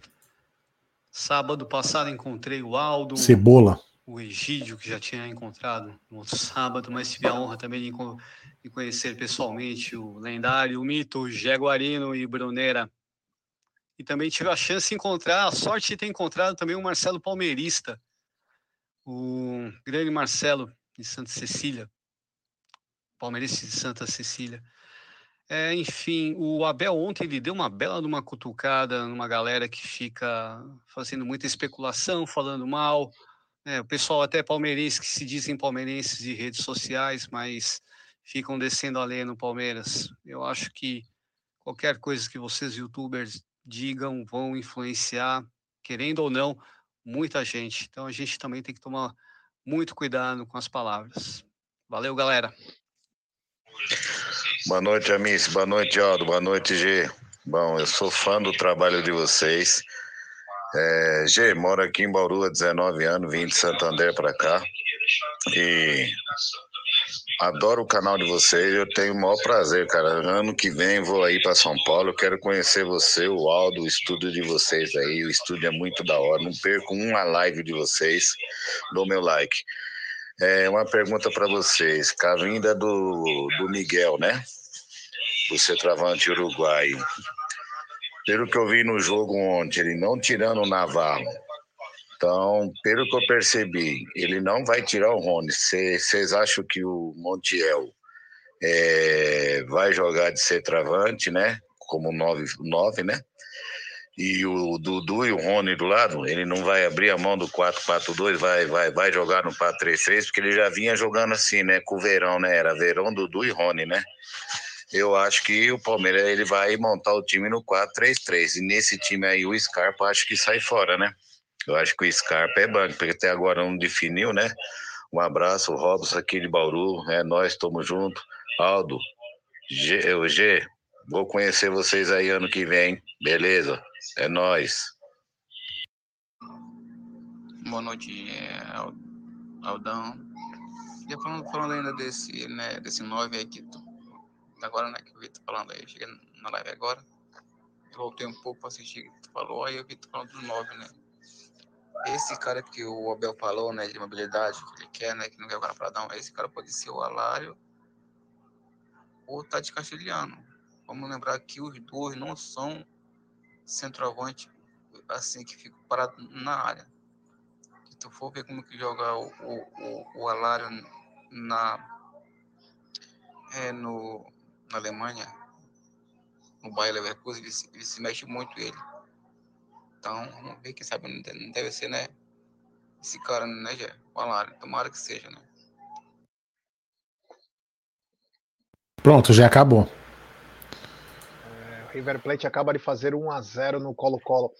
Sábado passado encontrei o Aldo. Cebola. O Egídio, que já tinha encontrado no outro sábado, mas tive a honra também de, de conhecer pessoalmente o lendário, o mito, o Jaguarino e Brunera. E também tive a chance de encontrar, a sorte de ter encontrado também o Marcelo Palmeirista, o grande Marcelo de Santa Cecília, palmeirense de Santa Cecília. É, enfim, o Abel ontem ele deu uma bela de uma cutucada numa galera que fica fazendo muita especulação, falando mal. É, o pessoal até palmeirense que se dizem palmeirenses de redes sociais, mas ficam descendo a lei no Palmeiras. Eu acho que qualquer coisa que vocês youtubers digam vão influenciar, querendo ou não, muita gente. Então a gente também tem que tomar muito cuidado com as palavras. Valeu, galera. Boa noite, Amice. Boa noite, Aldo. Boa noite, G. Bom, eu sou fã do trabalho de vocês. É, G, moro aqui em Bauru há 19 anos, vim de Santander para cá. E adoro o canal de vocês, eu tenho o maior prazer, cara. Ano que vem vou aí para São Paulo, quero conhecer você, o Aldo, o estúdio de vocês aí. O estúdio é muito da hora, não perco uma live de vocês, dou meu like. É uma pergunta para vocês, com a vinda do, do Miguel, né? Do centroavante uruguaio. Pelo que eu vi no jogo ontem, ele não tirando o Navarro. Então, pelo que eu percebi, ele não vai tirar o Rony. Vocês acham que o Montiel é, vai jogar de centroavante, né? Como 9, 9 né? e o Dudu e o Rony do lado, ele não vai abrir a mão do 4-4-2, vai, vai, vai jogar no 4-3-3, porque ele já vinha jogando assim, né? Com o Verão, né? Era Verão, Dudu e Rony, né? Eu acho que o Palmeiras ele vai montar o time no 4-3-3. E nesse time aí, o Scarpa acho que sai fora, né? Eu acho que o Scarpa é banco, porque até agora não definiu, né? Um abraço, Robson aqui de Bauru, é nós, estamos juntos. Aldo, G, o G, vou conhecer vocês aí ano que vem, beleza? É nós. Boa noite, é, Aldão. E falando, falando ainda desse, né, desse 9 aí que tu, agora, né, que eu vi tu falando aí, cheguei na live agora. Eu voltei um pouco para assistir o tu falou, aí eu vi tu falando do 9, né? Esse cara que o Abel falou, né, de mobilidade, que ele quer, né, que não quer o cara para dar um, esse cara pode ser o Alário ou o Tati Castelhano. Vamos lembrar que os dois não são centroavante assim que fica parado na área. Se tu for ver como que joga o, o, o Alário na, é, no, na Alemanha, no Bayer Leverkusen, ele, ele se mexe muito ele. Então, vamos ver, quem sabe não deve, ser, né? Esse cara, né, Jé? Tomara que seja, né? Pronto, já acabou. River Plate acaba de fazer 1 a 0 no Colo-Colo.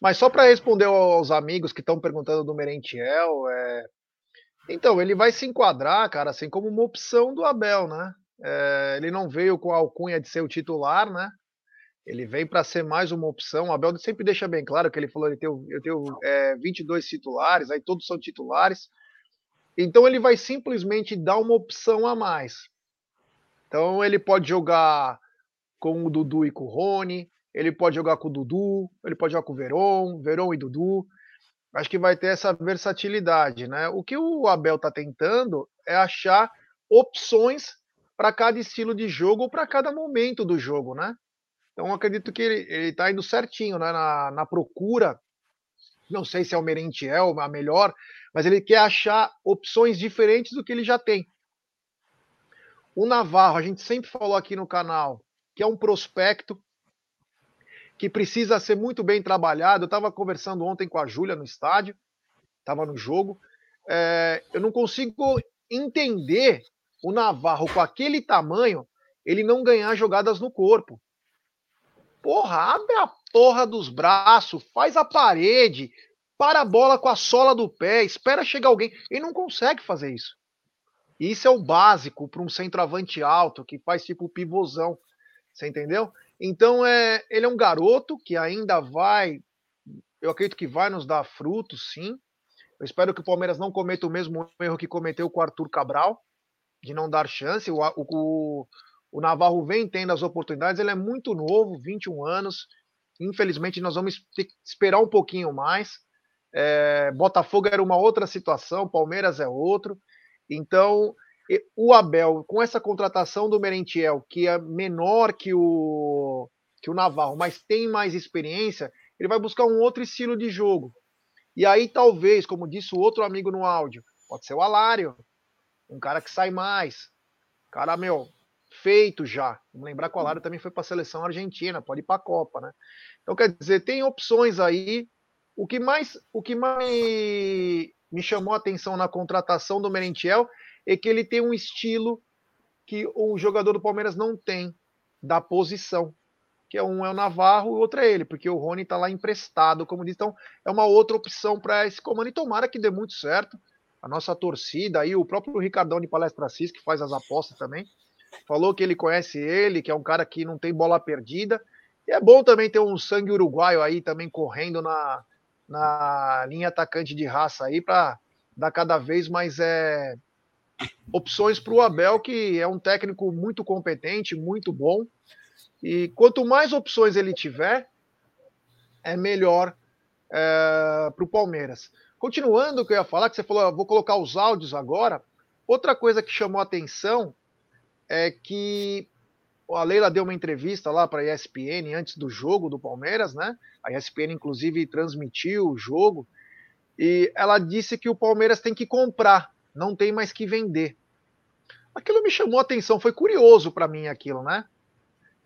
Mas só para responder aos amigos que estão perguntando do Merentiel, é... então ele vai se enquadrar, cara, assim como uma opção do Abel, né? É... ele não veio com a alcunha de ser o titular, né? Ele vem para ser mais uma opção. O Abel sempre deixa bem claro que ele falou: ele tem, eu tenho é, 22 titulares, aí todos são titulares. Então ele vai simplesmente dar uma opção a mais. Então ele pode jogar com o Dudu e com o Rony, ele pode jogar com o Dudu, ele pode jogar com o Veron, Veron e Dudu. Acho que vai ter essa versatilidade, né? O que o Abel está tentando é achar opções para cada estilo de jogo ou para cada momento do jogo, né? Então acredito que ele está indo certinho né? na, na procura. Não sei se é o Merentiel a melhor, mas ele quer achar opções diferentes do que ele já tem. O Navarro, a gente sempre falou aqui no canal, que é um prospecto que precisa ser muito bem trabalhado. Eu estava conversando ontem com a Júlia no estádio, estava no jogo. É, eu não consigo entender o Navarro com aquele tamanho, ele não ganhar jogadas no corpo. Porra, abre a porra dos braços, faz a parede, para a bola com a sola do pé, espera chegar alguém. Ele não consegue fazer isso. Isso é o básico para um centroavante alto que faz tipo pivôzão. Você entendeu? Então é, ele é um garoto que ainda vai, eu acredito que vai nos dar frutos, sim. Eu espero que o Palmeiras não cometa o mesmo erro que cometeu com o Arthur Cabral, de não dar chance. O, o, o Navarro vem tendo as oportunidades, ele é muito novo, 21 anos. Infelizmente, nós vamos ter que esperar um pouquinho mais. É, Botafogo era uma outra situação, Palmeiras é outro. Então, o Abel, com essa contratação do Merentiel, que é menor que o, que o Navarro, mas tem mais experiência, ele vai buscar um outro estilo de jogo. E aí, talvez, como disse o outro amigo no áudio, pode ser o Alário, um cara que sai mais. Cara, meu, feito já. Vamos lembrar que o Alário também foi para a seleção argentina, pode ir para a Copa, né? Então, quer dizer, tem opções aí o que mais, o que mais me chamou a atenção na contratação do Merentiel é que ele tem um estilo que o jogador do Palmeiras não tem da posição. Que é um é o Navarro e o outro é ele, porque o Rony está lá emprestado, como diz. Então, é uma outra opção para esse comando. E tomara que dê muito certo. A nossa torcida aí, o próprio Ricardão de Palestra Cis, que faz as apostas também, falou que ele conhece ele, que é um cara que não tem bola perdida. E é bom também ter um sangue uruguaio aí também correndo na, na linha atacante de raça aí para dar cada vez mais é, opções para o Abel, que é um técnico muito competente, muito bom. E quanto mais opções ele tiver, é melhor é, para o Palmeiras. Continuando o que eu ia falar, que você falou, vou colocar os áudios agora. Outra coisa que chamou a atenção é que a Leila deu uma entrevista lá para a ESPN antes do jogo do Palmeiras, né? A ESPN, inclusive, transmitiu o jogo. E ela disse que o Palmeiras tem que comprar, não tem mais que vender. Aquilo me chamou atenção, foi curioso para mim aquilo, né?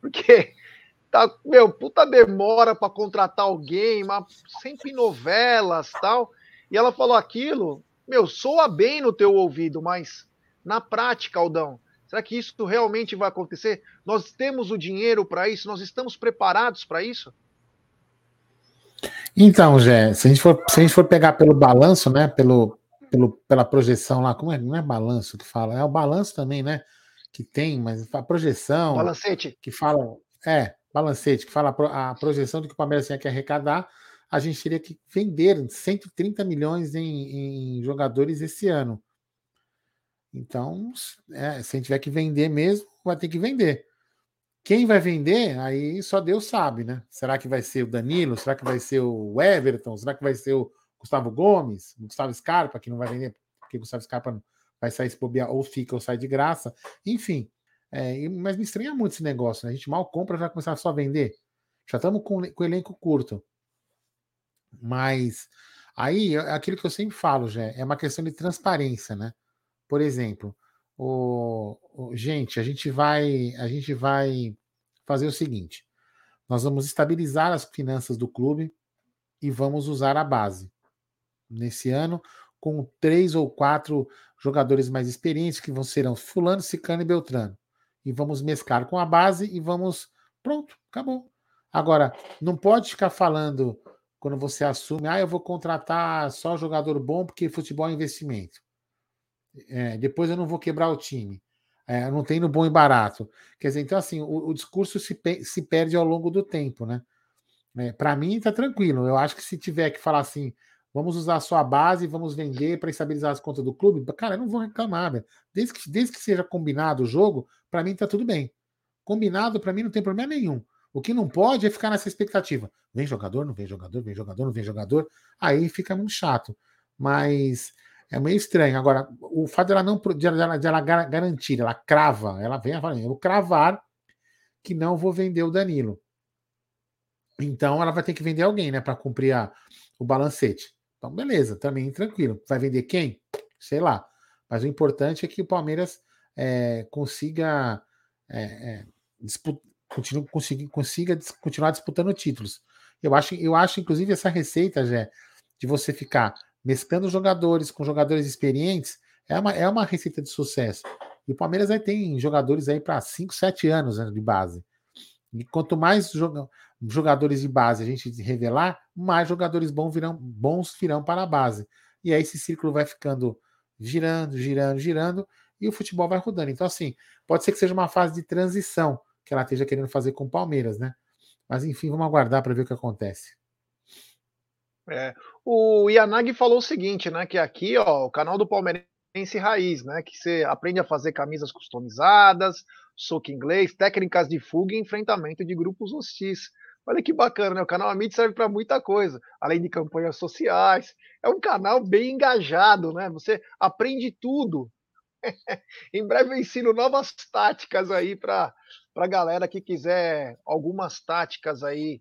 Porque tá, meu, puta demora para contratar alguém, mas sempre novelas tal. E ela falou aquilo, meu, soa bem no teu ouvido, mas na prática, Aldão, Será que isso realmente vai acontecer? Nós temos o dinheiro para isso? Nós estamos preparados para isso? Então, Jé, se a gente for, se a gente for pegar pelo balanço, né, pelo, pelo, pela projeção lá, como é? Não é balanço que fala, é o balanço também, né? Que tem, mas a projeção. Balancete. Que fala. É, balancete, que fala a projeção do que o Palmeiras tinha que arrecadar, a gente teria que vender 130 milhões em, em jogadores esse ano. Então, é, se a gente tiver que vender mesmo, vai ter que vender. Quem vai vender, aí só Deus sabe, né? Será que vai ser o Danilo? Será que vai ser o Everton? Será que vai ser o Gustavo Gomes? O Gustavo Scarpa, que não vai vender, porque o Gustavo Scarpa vai sair se bobear, ou fica ou sai de graça. Enfim, é, mas me estranha muito esse negócio, né? A gente mal compra já começar só a vender. Já estamos com, com o elenco curto. Mas aí, é aquilo que eu sempre falo, já é uma questão de transparência, né? Por exemplo, o, o, gente, a gente vai a gente vai fazer o seguinte: nós vamos estabilizar as finanças do clube e vamos usar a base nesse ano com três ou quatro jogadores mais experientes que vão serão fulano, cicano e beltrano e vamos mesclar com a base e vamos pronto, acabou. Agora não pode ficar falando quando você assume, ah, eu vou contratar só jogador bom porque futebol é investimento. É, depois eu não vou quebrar o time. É, não tem no bom e barato. Quer dizer, então, assim, o, o discurso se, se perde ao longo do tempo, né? É, para mim, tá tranquilo. Eu acho que se tiver que falar assim, vamos usar a sua base, vamos vender para estabilizar as contas do clube, cara, eu não vou reclamar, né? Desde que, desde que seja combinado o jogo, para mim tá tudo bem. Combinado, para mim, não tem problema nenhum. O que não pode é ficar nessa expectativa. Vem jogador, não vem jogador, vem jogador, não vem jogador. Aí fica muito chato. Mas é meio estranho. Agora, o fato dela não de ela, de ela garantir, ela crava, ela vem falando, eu vou cravar que não vou vender o Danilo. Então ela vai ter que vender alguém, né, para cumprir a, o balancete. Então, beleza, também tranquilo. Vai vender quem? Sei lá. Mas o importante é que o Palmeiras é, consiga, é, é, continue, consiga, consiga continuar disputando títulos. Eu acho, eu acho, inclusive, essa receita, Jé, de você ficar mesclando jogadores com jogadores experientes, é uma, é uma receita de sucesso. E o Palmeiras aí tem jogadores aí para 5, 7 anos né, de base. E quanto mais jogadores de base a gente revelar, mais jogadores bons virão, bons virão para a base. E aí esse círculo vai ficando girando, girando, girando, e o futebol vai rodando. Então, assim, pode ser que seja uma fase de transição que ela esteja querendo fazer com o Palmeiras, né? Mas enfim, vamos aguardar para ver o que acontece. É, o Yanagi falou o seguinte, né? Que aqui, ó, o canal do Palmeirense Raiz, né? Que você aprende a fazer camisas customizadas, soco inglês, técnicas de fuga e enfrentamento de grupos hostis. Olha que bacana, né? O canal Amit serve para muita coisa, além de campanhas sociais. É um canal bem engajado, né? Você aprende tudo. em breve eu ensino novas táticas aí para a galera que quiser algumas táticas aí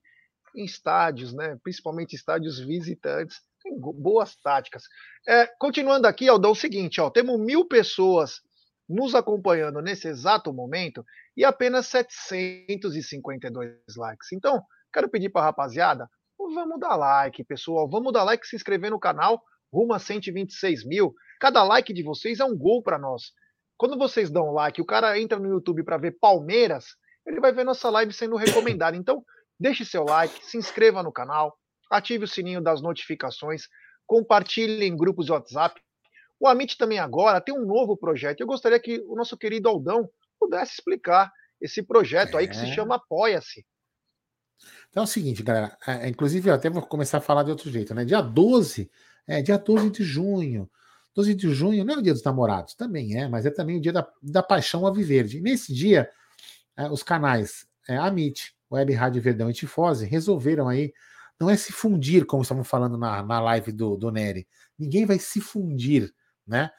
em estádios, né? Principalmente estádios visitantes. Tem boas táticas. É, continuando aqui, Aldão, é o seguinte, ó, temos mil pessoas nos acompanhando nesse exato momento e apenas 752 likes. Então, quero pedir para a rapaziada, vamos dar like, pessoal. Vamos dar like, se inscrever no canal, rumo a 126 mil. Cada like de vocês é um gol para nós. Quando vocês dão like, o cara entra no YouTube para ver Palmeiras, ele vai ver nossa live sendo recomendada. Então, deixe seu like, se inscreva no canal, ative o sininho das notificações, compartilhe em grupos de WhatsApp. O Amit também agora tem um novo projeto. Eu gostaria que o nosso querido Aldão pudesse explicar esse projeto é. aí que se é. chama Apoia-se. Então é o seguinte, galera. É, inclusive, eu até vou começar a falar de outro jeito, né? Dia 12, é dia 12 de junho. 12 de junho não é o dia dos namorados, também é, mas é também o dia da, da paixão Aviverde. E nesse dia, é, os canais é, Amit, Web Rádio Verdão e Tifose resolveram aí, não é se fundir, como estamos falando na, na live do, do Nery. Ninguém vai se fundir, né?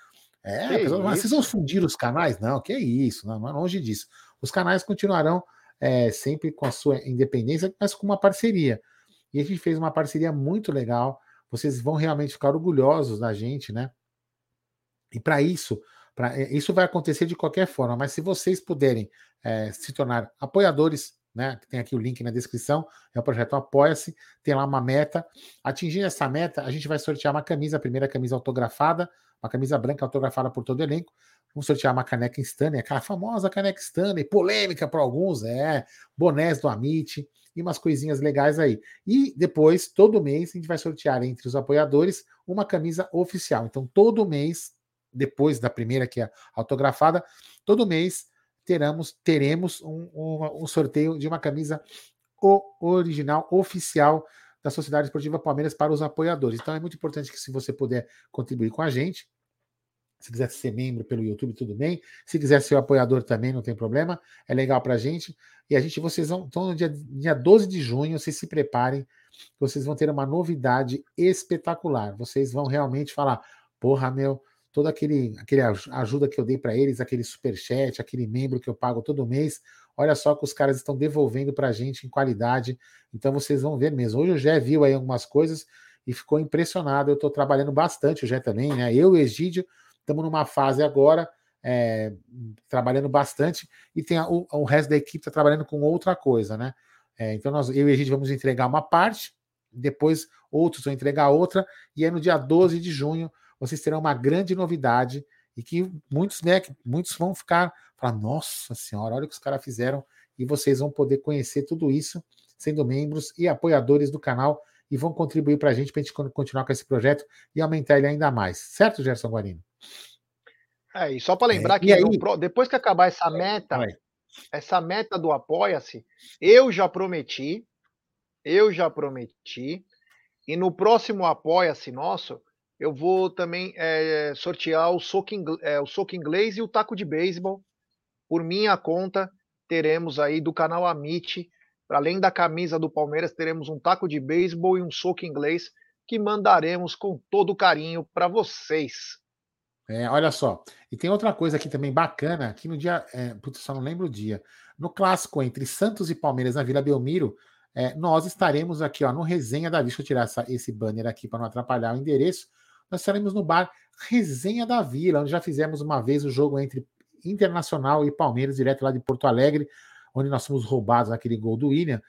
É, mas vocês vão fundir os canais? Não, que é isso, não, não é longe disso. Os canais continuarão é, sempre com a sua independência, mas com uma parceria. E a gente fez uma parceria muito legal. Vocês vão realmente ficar orgulhosos da gente, né? E para isso, pra, é, isso vai acontecer de qualquer forma, mas se vocês puderem é, se tornar apoiadores, né? Tem aqui o link na descrição, é o projeto Apoia-se, tem lá uma meta. Atingindo essa meta, a gente vai sortear uma camisa, a primeira camisa autografada, uma camisa branca autografada por todo o elenco. Vamos sortear uma caneca Stanley, aquela famosa caneca Stanley, polêmica para alguns, é, bonés do Amit e umas coisinhas legais aí. E depois, todo mês, a gente vai sortear entre os apoiadores uma camisa oficial. Então, todo mês depois da primeira, que é autografada, todo mês teremos, teremos um, um, um sorteio de uma camisa original, oficial da Sociedade Esportiva Palmeiras para os apoiadores. Então é muito importante que, se você puder contribuir com a gente, se quiser ser membro pelo YouTube, tudo bem. Se quiser ser apoiador também, não tem problema. É legal para a gente. E a gente, vocês vão. Então, no dia, dia 12 de junho, vocês se preparem. Vocês vão ter uma novidade espetacular. Vocês vão realmente falar: porra, meu, toda aquele, aquele ajuda que eu dei para eles, aquele super chat, aquele membro que eu pago todo mês, olha só que os caras estão devolvendo para a gente em qualidade. Então vocês vão ver mesmo. Hoje o Jé viu aí algumas coisas e ficou impressionado. Eu estou trabalhando bastante, o Jé também, né? Eu e o Egídio estamos numa fase agora é, trabalhando bastante e tem a, o, o, resto da equipe está trabalhando com outra coisa, né? É, então nós, eu e a gente vamos entregar uma parte, depois outros vão entregar outra, e aí no dia 12 de junho vocês terão uma grande novidade e que muitos, né, muitos vão ficar falar, nossa senhora, olha o que os caras fizeram, e vocês vão poder conhecer tudo isso sendo membros e apoiadores do canal e vão contribuir para a gente para a gente continuar com esse projeto e aumentar ele ainda mais. Certo, Gerson Guarino? É, e só para lembrar é, que aí... no, depois que acabar essa meta, essa meta do Apoia-se, eu já prometi, eu já prometi, e no próximo Apoia-se nosso, eu vou também é, sortear o soco, inglês, é, o soco inglês e o taco de beisebol. Por minha conta, teremos aí do canal Amit, além da camisa do Palmeiras, teremos um taco de beisebol e um soco inglês que mandaremos com todo carinho para vocês. É, olha só, e tem outra coisa aqui também bacana, que no dia, é, putz, só não lembro o dia, no clássico entre Santos e Palmeiras na Vila Belmiro, é, nós estaremos aqui ó, no Resenha da Deixa eu tirar essa, esse banner aqui para não atrapalhar o endereço nós estaremos no bar Resenha da Vila, onde já fizemos uma vez o jogo entre Internacional e Palmeiras, direto lá de Porto Alegre, onde nós fomos roubados naquele gol do William.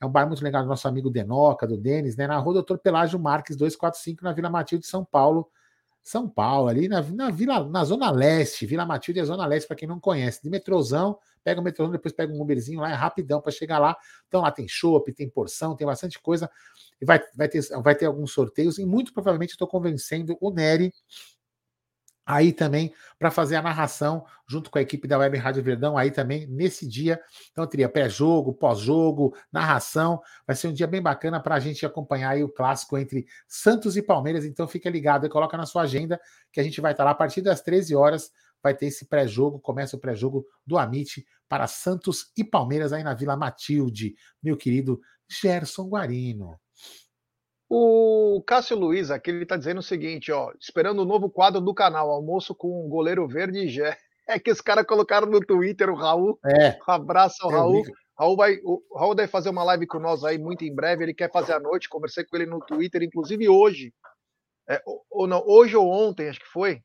É um bar muito legal do nosso amigo Denoca, do Denis, né? Na rua Doutor Pelágio Marques 245, na Vila Matilde de São Paulo. São Paulo, ali na, na, Vila, na Zona Leste, Vila Matilde é Zona Leste, para quem não conhece. De metrozão, pega o metrozão, depois pega um Uberzinho lá, é rapidão para chegar lá. Então lá tem chopp, tem porção, tem bastante coisa. E vai, vai, ter, vai ter alguns sorteios, e muito provavelmente estou convencendo o Nery aí também para fazer a narração junto com a equipe da Web Rádio Verdão aí também nesse dia. Então teria pré-jogo, pós-jogo, narração. Vai ser um dia bem bacana para a gente acompanhar aí o clássico entre Santos e Palmeiras. Então fica ligado e coloca na sua agenda que a gente vai estar lá a partir das 13 horas. Vai ter esse pré-jogo, começa o pré-jogo do Amit para Santos e Palmeiras aí na Vila Matilde, meu querido Gerson Guarino. O Cássio Luiz aqui ele está dizendo o seguinte, ó, esperando o um novo quadro do canal, almoço com goleiro verde e Gé. É que os caras colocaram no Twitter o Raul. É. Um abraço ao Raul. Raul vai, o Raul deve fazer uma live com nós aí muito em breve. Ele quer fazer à noite. Conversei com ele no Twitter, inclusive hoje. É, ou não, hoje ou ontem, acho que foi.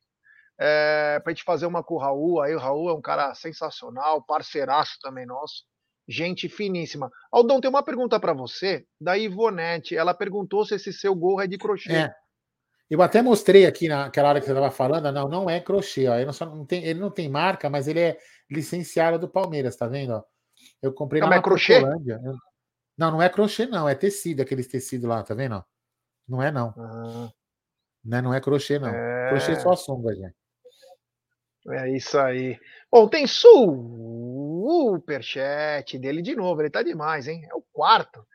É, para a gente fazer uma com o Raul. Aí o Raul é um cara sensacional, parceiraço também nosso gente finíssima. Aldão, tem uma pergunta para você, da Ivonete. Ela perguntou se esse seu gorro é de crochê. É. Eu até mostrei aqui naquela hora que você estava falando, não, não é crochê, ó. Ele não, não, tem, ele não tem marca, mas ele é licenciado do Palmeiras, tá vendo? Ó? Eu comprei não, na é crochê? Não, não é crochê, não, é tecido, aqueles tecidos lá, tá vendo? Não é, não. Ah. Não, é, não é crochê, não. É... Crochê é só a sombra, gente. É isso aí. Bom, tem superchat dele de novo. Ele tá demais, hein? É o quarto.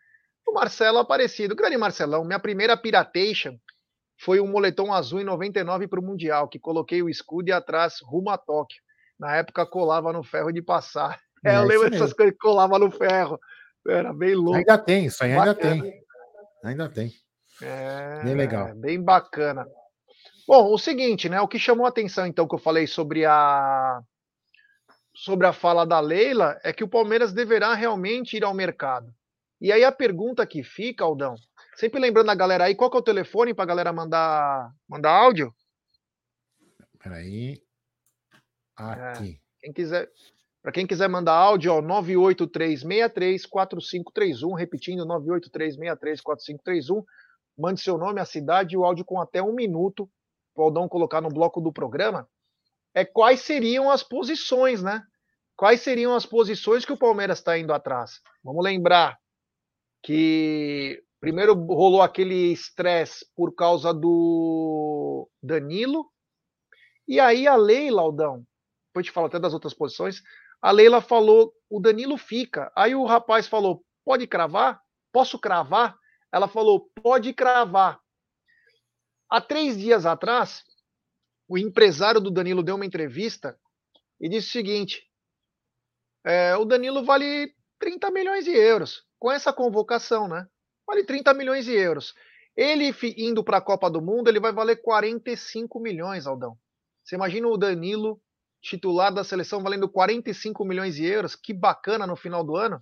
O Marcelo Aparecido. Grande Marcelão, minha primeira piratation foi um moletom azul em 99 para o Mundial, que coloquei o escudo e atrás rumo a Tóquio. Na época colava no ferro de passar. É, é eu lembro dessas coisas que colava no ferro. Era bem louco. Ainda tem, isso aí ainda bacana. tem. Ainda tem. É, bem legal. Bem bacana. Bom, o seguinte, né? O que chamou a atenção, então, que eu falei sobre a sobre a fala da Leila é que o Palmeiras deverá realmente ir ao mercado. E aí a pergunta que fica, Aldão, sempre lembrando a galera aí, qual que é o telefone para a galera mandar mandar áudio? Peraí. Aqui. É, quem quiser, para quem quiser mandar áudio, ó, 983634531, repetindo, 983634531. Mande seu nome, a cidade e o áudio com até um minuto o Aldão colocar no bloco do programa, é quais seriam as posições, né? Quais seriam as posições que o Palmeiras está indo atrás? Vamos lembrar que primeiro rolou aquele estresse por causa do Danilo, e aí a Leila, Aldão, depois te falo até das outras posições, a Leila falou, o Danilo fica. Aí o rapaz falou, pode cravar? Posso cravar? Ela falou, pode cravar. Há três dias atrás, o empresário do Danilo deu uma entrevista e disse o seguinte: é, o Danilo vale 30 milhões de euros. Com essa convocação, né? Vale 30 milhões de euros. Ele indo para a Copa do Mundo, ele vai valer 45 milhões, Aldão. Você imagina o Danilo, titular da seleção, valendo 45 milhões de euros? Que bacana no final do ano.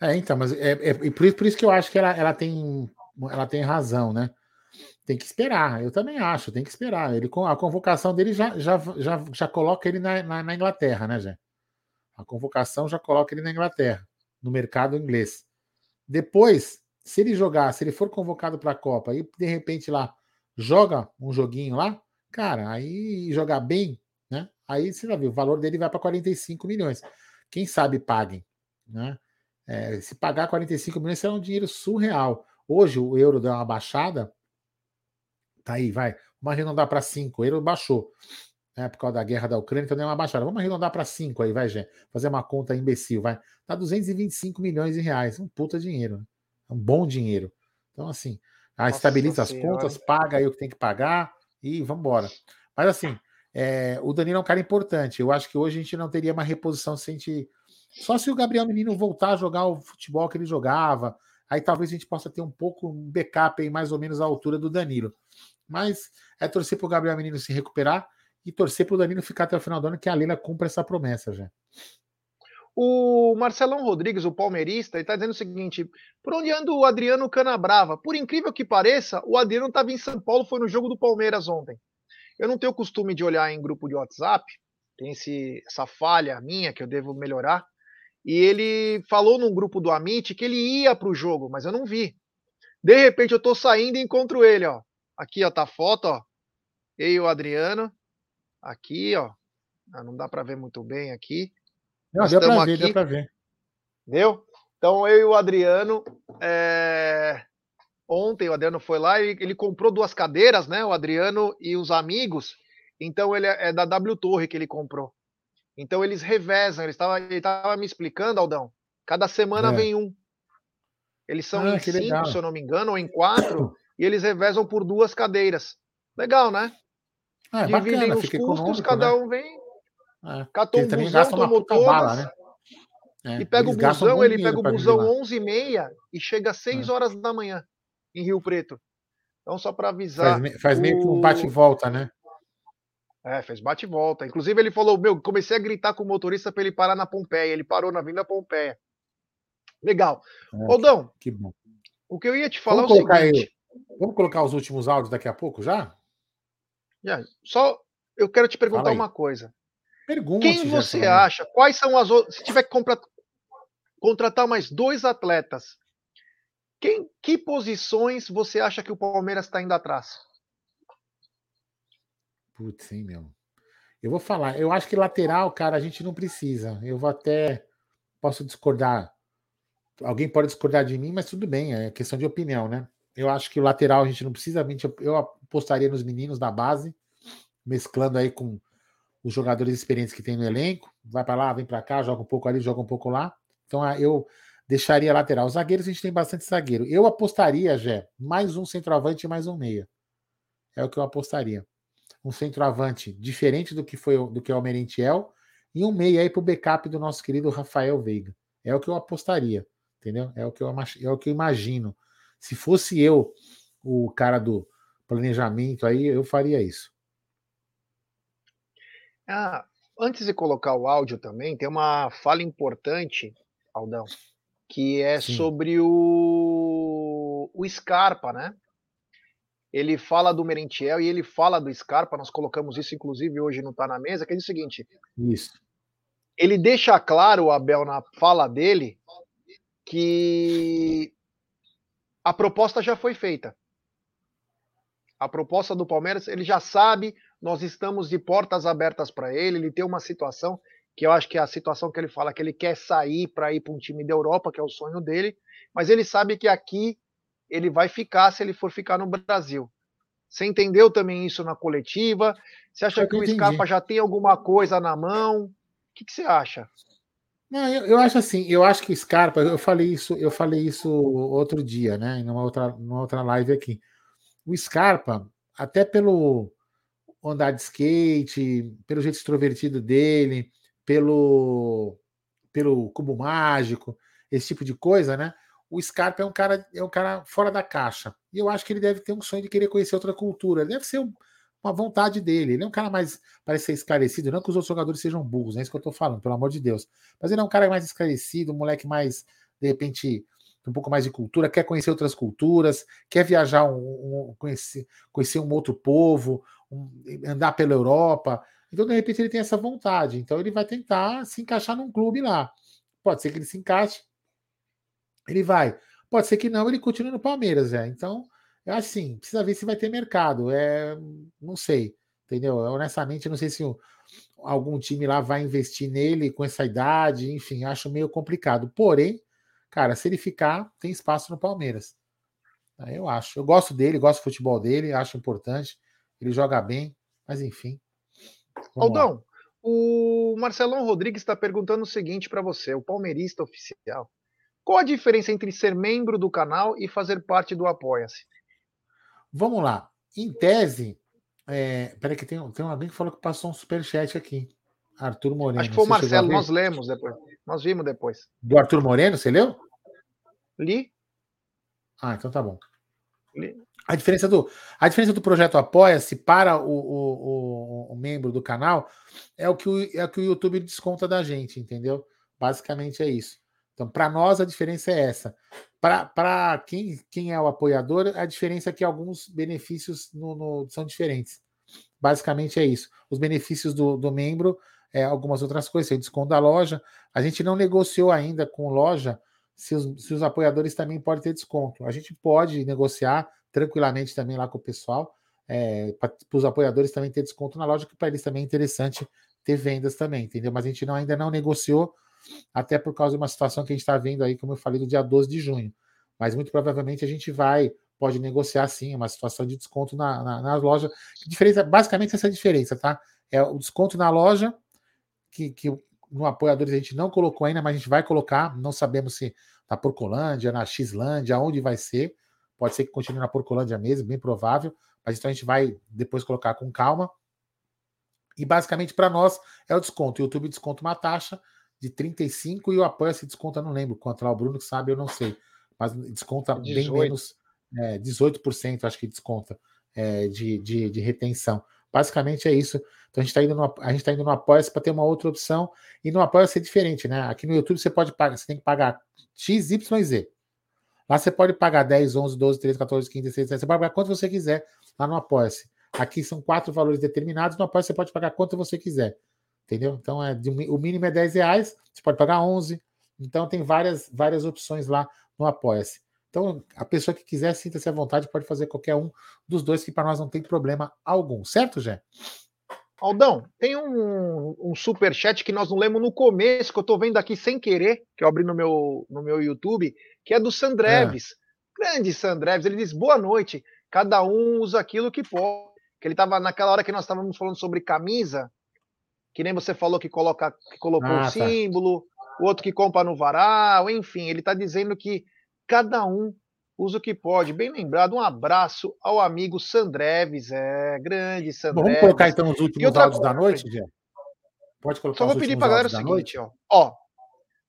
É, então, mas é, é, por, isso, por isso que eu acho que ela, ela, tem, ela tem razão, né? Tem que esperar, eu também acho, tem que esperar. Ele, a convocação dele já, já, já, já coloca ele na, na, na Inglaterra, né, Jé? A convocação já coloca ele na Inglaterra, no mercado inglês. Depois, se ele jogar, se ele for convocado para a Copa e de repente lá joga um joguinho lá, cara, aí jogar bem, né? Aí você já viu, o valor dele vai para 45 milhões. Quem sabe paguem, né? É, se pagar 45 milhões, será um dinheiro surreal. Hoje o euro deu uma baixada, Tá aí, vai. Vamos arredondar para 5. O euro baixou. Né, por causa da guerra da Ucrânia, então deu uma baixada. Vamos arredondar para 5 aí, vai, Gê. Fazer uma conta imbecil, vai. Tá 225 milhões de reais. Um puta dinheiro. Né? Um bom dinheiro. Então, assim, ah, estabiliza as contas, paga aí o que tem que pagar e vamos embora. Mas, assim, é, o Danilo é um cara importante. Eu acho que hoje a gente não teria uma reposição se a gente. Só se o Gabriel Menino voltar a jogar o futebol que ele jogava. Aí talvez a gente possa ter um pouco um backup aí, mais ou menos à altura do Danilo. Mas é torcer para o Gabriel Menino se recuperar e torcer para o Danilo ficar até o final do ano, que a Leila cumpra essa promessa já. O Marcelão Rodrigues, o palmeirista, está dizendo o seguinte: por onde anda o Adriano Canabrava? Por incrível que pareça, o Adriano estava em São Paulo, foi no jogo do Palmeiras ontem. Eu não tenho costume de olhar em grupo de WhatsApp, tem esse, essa falha minha que eu devo melhorar. E ele falou num grupo do Amit que ele ia para o jogo, mas eu não vi. De repente eu estou saindo e encontro ele, ó. Aqui, ó, tá a foto, ó. Eu e o Adriano, aqui, ó. Ah, não dá para ver muito bem aqui. Não, deu para ver, deu para ver. Deu? Então, eu e o Adriano, é... ontem o Adriano foi lá e ele comprou duas cadeiras, né? O Adriano e os amigos. Então, ele é, é da W Torre que ele comprou. Então, eles revezam. Ele estava ele tava me explicando, Aldão. Cada semana é. vem um. Eles são ah, em cinco, legal. se eu não me engano, ou em quatro, e eles revezam por duas cadeiras. Legal, né? É, Dividem bacana, os custos, cada né? um vem. É. Catou um busão, tomou todas. Bala, né? É, e pega o busão, ele pega o busão 11h30 e chega às 6 é. horas da manhã em Rio Preto. Então, só para avisar. Faz, faz o... meio que um bate-volta, né? É, fez bate-volta. Inclusive, ele falou: Meu, comecei a gritar com o motorista para ele parar na Pompeia. Ele parou na Vinda Pompeia. Legal. É, Odão, que bom. O que eu ia te falar vamos é o seguinte. Vamos colocar os últimos áudios daqui a pouco já? Já. Só eu quero te perguntar uma coisa. Pergunta. Quem você acha? Quais são as outras. Se tiver que comprar, contratar mais dois atletas, quem, que posições você acha que o Palmeiras está indo atrás? Putz, sim, meu. Eu vou falar. Eu acho que lateral, cara, a gente não precisa. Eu vou até. Posso discordar. Alguém pode discordar de mim, mas tudo bem. É questão de opinião, né? Eu acho que o lateral a gente não precisa. Eu apostaria nos meninos da base, mesclando aí com os jogadores experientes que tem no elenco. Vai para lá, vem para cá, joga um pouco ali, joga um pouco lá. Então ah, eu deixaria lateral. Os zagueiros a gente tem bastante zagueiro. Eu apostaria, Jé, mais um centroavante e mais um meia. É o que eu apostaria. Um centroavante diferente do que foi do que é o Merentiel e um meia aí para o backup do nosso querido Rafael Veiga. É o que eu apostaria, entendeu? É o que eu, é o que eu imagino. Se fosse eu o cara do planejamento aí, eu faria isso. Ah, antes de colocar o áudio também, tem uma fala importante Aldão, que é Sim. sobre o, o Scarpa, né? Ele fala do Merentiel e ele fala do Scarpa, nós colocamos isso inclusive hoje não Tá na Mesa, que é o seguinte. Isso. Ele deixa claro, o Abel, na fala dele, que a proposta já foi feita. A proposta do Palmeiras, ele já sabe, nós estamos de portas abertas para ele, ele tem uma situação que eu acho que é a situação que ele fala que ele quer sair para ir para um time da Europa, que é o sonho dele, mas ele sabe que aqui ele vai ficar se ele for ficar no Brasil. Você entendeu também isso na coletiva? Você acha que o Scarpa já tem alguma coisa na mão? O que, que você acha? Não, eu, eu, acho assim, eu acho que o Scarpa, eu falei isso, eu falei isso outro dia, né? Numa outra, numa outra live aqui. O Scarpa, até pelo andar de skate, pelo jeito extrovertido dele, pelo, pelo cubo mágico, esse tipo de coisa, né? O Scarpa é um cara é um cara fora da caixa. E eu acho que ele deve ter um sonho de querer conhecer outra cultura. Deve ser um, uma vontade dele. Ele é um cara mais, parece ser esclarecido, não que os outros jogadores sejam burros, é isso que eu tô falando, pelo amor de Deus. Mas ele é um cara mais esclarecido, um moleque mais, de repente, um pouco mais de cultura, quer conhecer outras culturas, quer viajar, um, um conhecer, conhecer um outro povo, um, andar pela Europa. Então, de repente, ele tem essa vontade. Então, ele vai tentar se encaixar num clube lá. Pode ser que ele se encaixe, ele vai. Pode ser que não, ele continue no Palmeiras, é. Então, assim, precisa ver se vai ter mercado. É, não sei, entendeu? Honestamente, não sei se algum time lá vai investir nele com essa idade, enfim, acho meio complicado. Porém, cara, se ele ficar, tem espaço no Palmeiras. Eu acho. Eu gosto dele, gosto do futebol dele, acho importante. Ele joga bem, mas enfim. Aldão, o Marcelão Rodrigues está perguntando o seguinte para você, o palmeirista oficial. Qual a diferença entre ser membro do canal e fazer parte do Apoia-se? Vamos lá. Em tese, é... peraí que tem, tem alguém que falou que passou um superchat aqui. Arthur Moreno. Acho que foi o Marcelo, nós lemos depois. Nós vimos depois. Do Arthur Moreno, você leu? Li. Ah, então tá bom. Li. A diferença do, a diferença do projeto Apoia-se para o, o, o, o, membro do canal é o, que o, é o que o YouTube desconta da gente, entendeu? Basicamente é isso. Então, para nós, a diferença é essa. Para quem, quem é o apoiador, a diferença é que alguns benefícios no, no, são diferentes. Basicamente é isso. Os benefícios do, do membro, é, algumas outras coisas, tem desconto da loja. A gente não negociou ainda com loja se os, se os apoiadores também podem ter desconto. A gente pode negociar tranquilamente também lá com o pessoal. é, para os apoiadores também ter desconto na loja, que para eles também é interessante ter vendas também, entendeu? Mas a gente não, ainda não negociou, até por causa de uma situação que a gente está vendo aí, como eu falei, do dia 12 de junho. Mas muito provavelmente a gente vai, pode negociar sim, uma situação de desconto na, na, na loja. diferença, basicamente essa é diferença, tá? É o desconto na loja, que, que no Apoiadores a gente não colocou ainda, mas a gente vai colocar. Não sabemos se na Porcolândia, na Xlândia, onde vai ser. Pode ser que continue na Porcolândia mesmo, bem provável. Mas então a gente vai depois colocar com calma. E basicamente para nós é o desconto. O YouTube desconta uma taxa de 35 e o apoia se desconta, não lembro quanto lá, o Bruno que sabe, eu não sei. Mas desconta 18. bem menos, é, 18%, acho que desconta é, de, de, de retenção. Basicamente é isso. Então a gente está indo no, a gente tá indo no Apoia-se para ter uma outra opção. E no Apoia-se é diferente, né? Aqui no YouTube você pode pagar, você tem que pagar X, Y e Z. Lá você pode pagar 10, 11, 12, 13, 14, 15, 16, 17. Você pode pagar quanto você quiser lá no Apoia-se. Aqui são quatro valores determinados. No Apoia-se você pode pagar quanto você quiser. Entendeu? Então é de, o mínimo é 10 reais. Você pode pagar 11. Então tem várias, várias opções lá no Apoia-se. Então, a pessoa que quiser, sinta-se à vontade, pode fazer qualquer um dos dois, que para nós não tem problema algum. Certo, Jé? Aldão, tem um, um super chat que nós não lemos no começo, que eu estou vendo aqui sem querer, que eu abri no meu, no meu YouTube, que é do Sandreves. É. Grande Sandreves. Ele diz: boa noite. Cada um usa aquilo que pode. Que ele estava naquela hora que nós estávamos falando sobre camisa, que nem você falou que, coloca, que colocou ah, o tá. símbolo, o outro que compra no varal, enfim, ele está dizendo que cada um usa o que pode. Bem lembrado, um abraço ao amigo Sandreves, é grande Sandreves. Vamos colocar então os últimos áudios da noite, Gê? Pode colocar Só vou pedir para a galera o seguinte, ó. ó.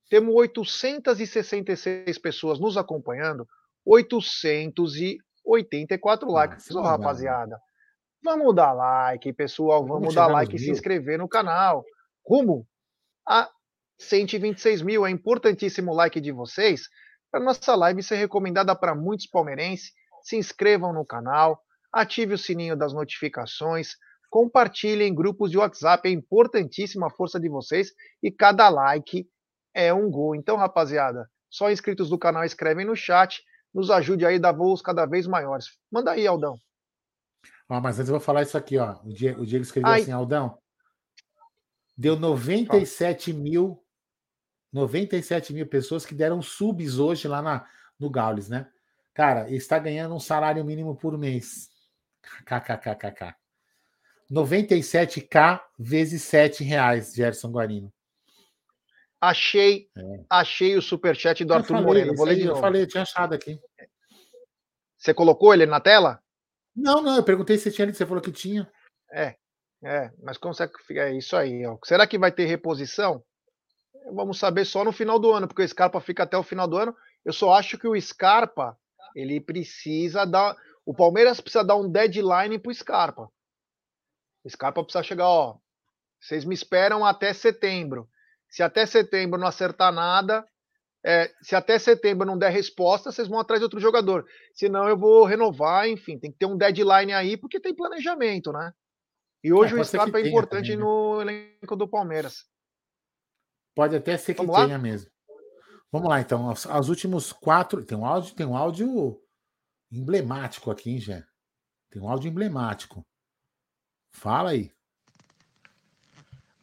Temos 866 pessoas nos acompanhando, 884 ah, likes, oh, rapaziada. Vamos dar like, pessoal, vamos, vamos dar like e se inscrever no canal. Rumo a 126 mil. É importantíssimo o like de vocês para nossa live ser recomendada para muitos palmeirenses. Se inscrevam no canal, ative o sininho das notificações, compartilhem em grupos de WhatsApp, é importantíssima a força de vocês e cada like é um gol. Então, rapaziada, só inscritos do canal escrevem no chat, nos ajude aí a dar voos cada vez maiores. Manda aí, Aldão. Mas antes eu vou falar isso aqui, ó. O Diego, o Diego escreveu Ai. assim, Aldão. Deu 97 mil 97 mil pessoas que deram subs hoje lá na, no Gaules, né? Cara, está ganhando um salário mínimo por mês. KKKKK. 97k vezes 7 reais, Gerson Guarino. Achei, é. achei o superchat do eu Arthur falei, Moreno. Vou ler de novo. Eu falei, eu tinha achado aqui. Você colocou ele na tela? Não, não, eu perguntei se tinha ali, você falou que tinha. É, é, mas como você é isso aí, ó. Será que vai ter reposição? vamos saber só no final do ano, porque o Scarpa fica até o final do ano. Eu só acho que o Scarpa, ele precisa dar. O Palmeiras precisa dar um deadline pro Scarpa. O Scarpa precisa chegar, ó. Vocês me esperam até setembro. Se até setembro não acertar nada, é, se até setembro não der resposta, vocês vão atrás de outro jogador. Senão eu vou renovar, enfim, tem que ter um deadline aí, porque tem planejamento, né? E hoje é, o Scarpa é importante também, né? no elenco do Palmeiras. Pode até ser que Vamos tenha lá? mesmo. Vamos lá, então. Os, os, últimos quatro. Tem um áudio, tem um áudio emblemático aqui, hein, Jé? Tem um áudio emblemático. Fala aí.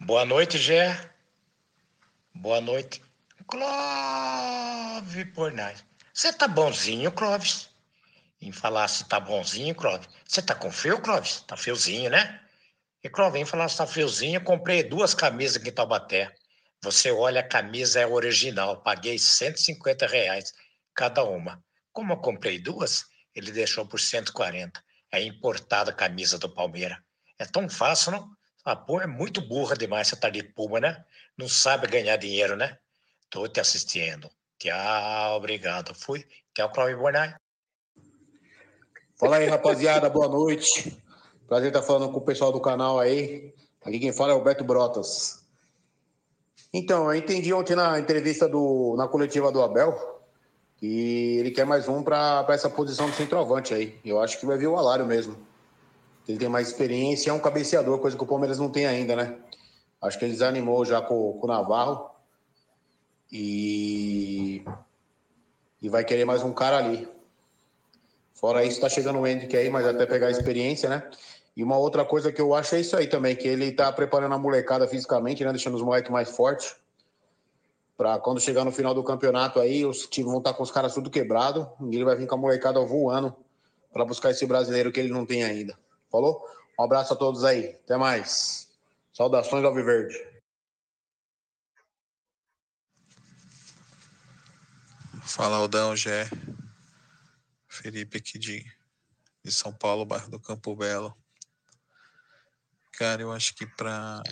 Boa noite, Gé. Boa noite. Clóvis Pornais. Você tá bonzinho, Clóvis? Em falar se tá bonzinho, Clóvis. Você tá com frio, Clóvis? Tá friozinho, né? E Clóvis, em falar se tá friozinho, comprei duas camisas aqui em Taubaté. Você olha, a camisa é original, paguei 150 reais cada uma. Como eu comprei duas, ele deixou por 140. É importada a camisa do Palmeiras. É tão fácil, não? A Puma é muito burra demais, você tá de Puma, né? Não sabe ganhar dinheiro, né? Tô te assistindo. Tchau, obrigado. Fui. Tchau, Cláudio Bornai. Fala aí, rapaziada. Boa noite. Prazer estar falando com o pessoal do canal aí. Aqui quem fala é o Beto Brotas. Então, eu entendi ontem na entrevista do, na coletiva do Abel que ele quer mais um para essa posição do centroavante aí. Eu acho que vai vir o Alário mesmo. Ele tem mais experiência, é um cabeceador, coisa que o Palmeiras não tem ainda, né? Acho que ele desanimou já com, com o Navarro. E, e vai querer mais um cara ali. Fora isso, tá chegando o Hendrick aí, mas até pegar a experiência, né? E uma outra coisa que eu acho é isso aí também, que ele tá preparando a molecada fisicamente, né? Deixando os moleques mais fortes. Pra quando chegar no final do campeonato aí, os times vão estar com os caras tudo quebrado. E ele vai vir com a molecada voando para buscar esse brasileiro que ele não tem ainda. Falou? Um abraço a todos aí. Até mais. Saudações ao Viverde. Fala Aldão, Gé. Felipe aqui de, de São Paulo, bairro do Campo Belo. Cara, eu acho que para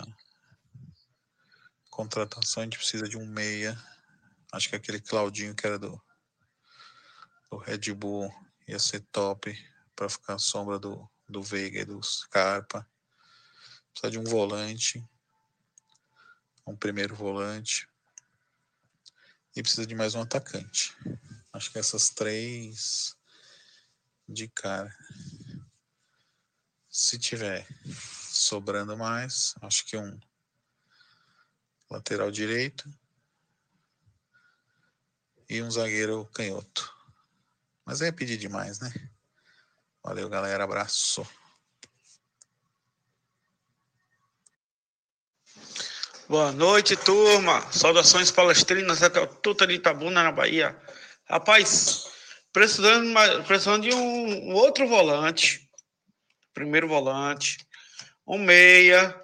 contratação a gente precisa de um meia. Acho que aquele Claudinho que era do, do Red Bull ia ser top para ficar à sombra do, do Veiga e do Scarpa. Precisa de um volante, um primeiro volante. E precisa de mais um atacante. Acho que essas três de cara. Se tiver sobrando mais, acho que um lateral direito e um zagueiro canhoto. Mas é pedir demais, né? Valeu, galera. Abraço. Boa noite, turma. Saudações palestrinas até o Tuta de Itabuna, na Bahia. Rapaz, precisando, precisando de um, um outro volante. Primeiro volante. Um meia.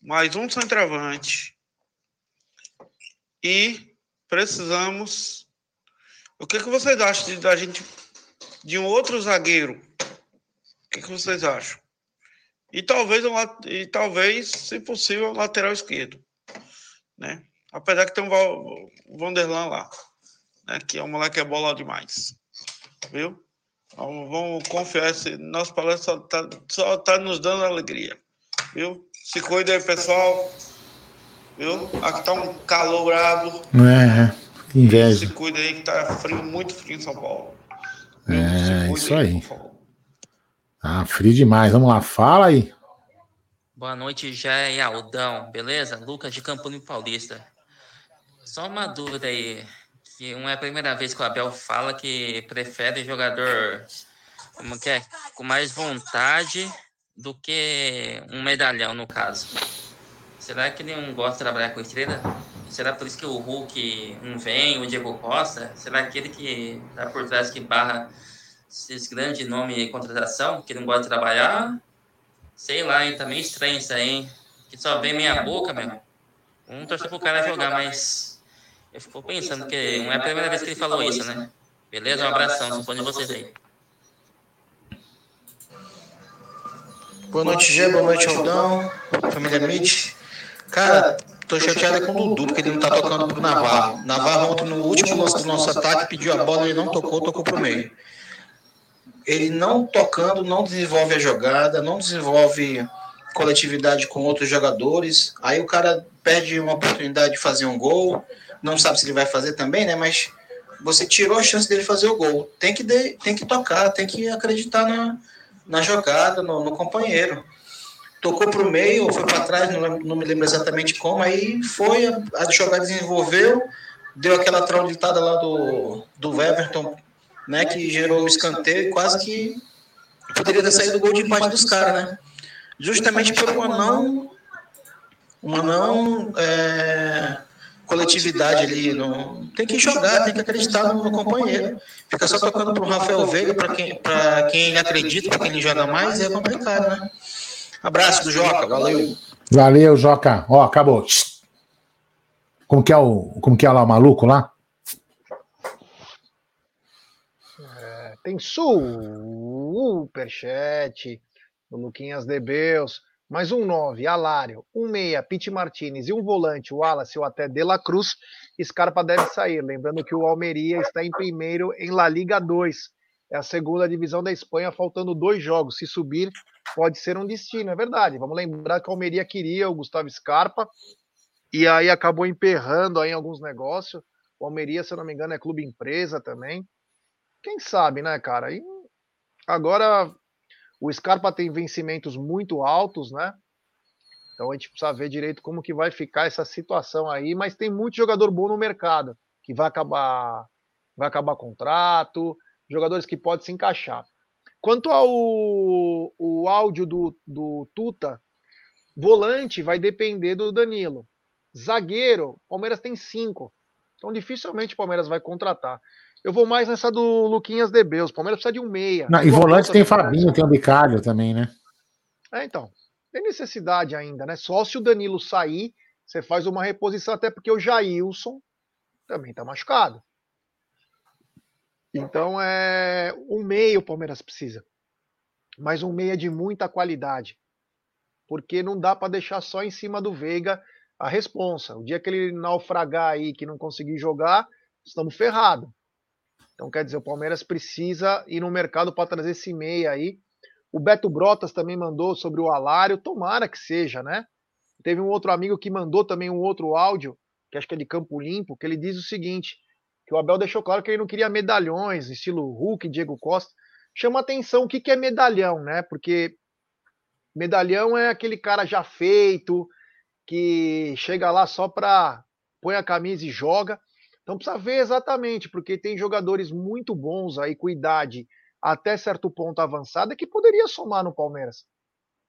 Mais um centroavante. E precisamos. O que, que vocês acham da gente de um outro zagueiro. O que, que vocês acham? E talvez, um, e talvez, se possível, um lateral esquerdo. Né? Apesar que tem um Vanderlan lá, né? que é um moleque que é bola demais. Viu? Vamos, vamos confiar. Esse, nosso palestra só está só tá nos dando alegria. Viu? Se cuida aí, pessoal. Viu? Aqui tá um calor brabo. É, que inveja. Se cuida aí que tá frio, muito frio em São Paulo. É, isso aí. Ah, frio demais. Vamos lá, fala aí. Boa noite, Jé e Aldão, beleza? Lucas de Campo Paulista. Só uma dúvida aí, que não é a primeira vez que o Abel fala que prefere jogador como que é, com mais vontade do que um medalhão, no caso. Será que ele não gosta de trabalhar com estrela? Será por isso que o Hulk não vem, o Diego Costa? Será aquele que tá por trás que barra esses grandes nomes de contratação, que não gosta de trabalhar? Sei lá, hein? Tá meio estranho isso aí, hein? Que só vem meia boca, meu. Um torcer pro cara jogar, mas eu fico pensando que não é a primeira vez que ele falou isso, né? Beleza? Um abração, suponho vocês aí. Boa noite, Gê. Boa noite, Aldão. Família Mitch. Cara, Tô chateado com o Dudu, porque ele não tá tocando pro Navarro. Navarro ontem, no último lance do nosso ataque, pediu a bola, ele não tocou, tocou pro meio. Ele não tocando, não desenvolve a jogada, não desenvolve coletividade com outros jogadores. Aí o cara perde uma oportunidade de fazer um gol, não sabe se ele vai fazer também, né? Mas você tirou a chance dele fazer o gol. Tem que, de, tem que tocar, tem que acreditar na, na jogada, no, no companheiro tocou para o meio, ou foi para trás, não, não, me lembro exatamente como, aí foi, a, a jogada desenvolveu, deu aquela traulitada lá do, do Everton, né, que gerou o escanteio e quase que poderia ter saído o gol de empate dos caras, né? Justamente por uma não, uma não é, coletividade ali. No, tem que jogar, tem que acreditar no, companheiro. Fica só tocando para o Rafael Veiga, para quem, quem acredita, para quem ele joga mais, é complicado, né? Abraço do Joca, valeu. Valeu, Joca. Ó, acabou. Como que é o, como que é lá o maluco lá? É, tem superchat do Luquinhas Debeus. Mais um 9, Alário. Um meia, Pete Martinez. E um volante, o Wallace ou até De La Cruz. Scarpa deve sair. Lembrando que o Almeria está em primeiro em La Liga 2. É a segunda divisão da Espanha, faltando dois jogos. Se subir, pode ser um destino, é verdade. Vamos lembrar que a Almeria queria o Gustavo Scarpa e aí acabou emperrando aí alguns negócios. O Almeria, se eu não me engano, é clube empresa também. Quem sabe, né, cara? E agora o Scarpa tem vencimentos muito altos, né? Então a gente precisa ver direito como que vai ficar essa situação aí, mas tem muito jogador bom no mercado que vai acabar vai acabar contrato, jogadores que podem se encaixar. quanto ao o áudio do, do Tuta, volante vai depender do Danilo. Zagueiro, Palmeiras tem cinco. Então dificilmente o Palmeiras vai contratar. Eu vou mais nessa do Luquinhas DB. Os Palmeiras precisa de um meia. Não, e volante tem Fabinho, tem o Bicalho também, né? É, então. Tem necessidade ainda, né? Só se o Danilo sair, você faz uma reposição, até porque o Jailson também tá machucado. Então é um meio o Palmeiras precisa. Mas um meia de muita qualidade. Porque não dá para deixar só em cima do Veiga a responsa. O dia que ele naufragar aí, que não conseguir jogar, estamos ferrados. Então, quer dizer, o Palmeiras precisa ir no mercado para trazer esse meia aí. O Beto Brotas também mandou sobre o Alário, tomara que seja, né? Teve um outro amigo que mandou também um outro áudio, que acho que é de Campo Limpo, que ele diz o seguinte: que o Abel deixou claro que ele não queria medalhões, estilo Hulk, Diego Costa. Chama atenção o que, que é medalhão, né? Porque medalhão é aquele cara já feito, que chega lá só para põe a camisa e joga. Então precisa ver exatamente, porque tem jogadores muito bons aí com idade até certo ponto avançada que poderia somar no Palmeiras.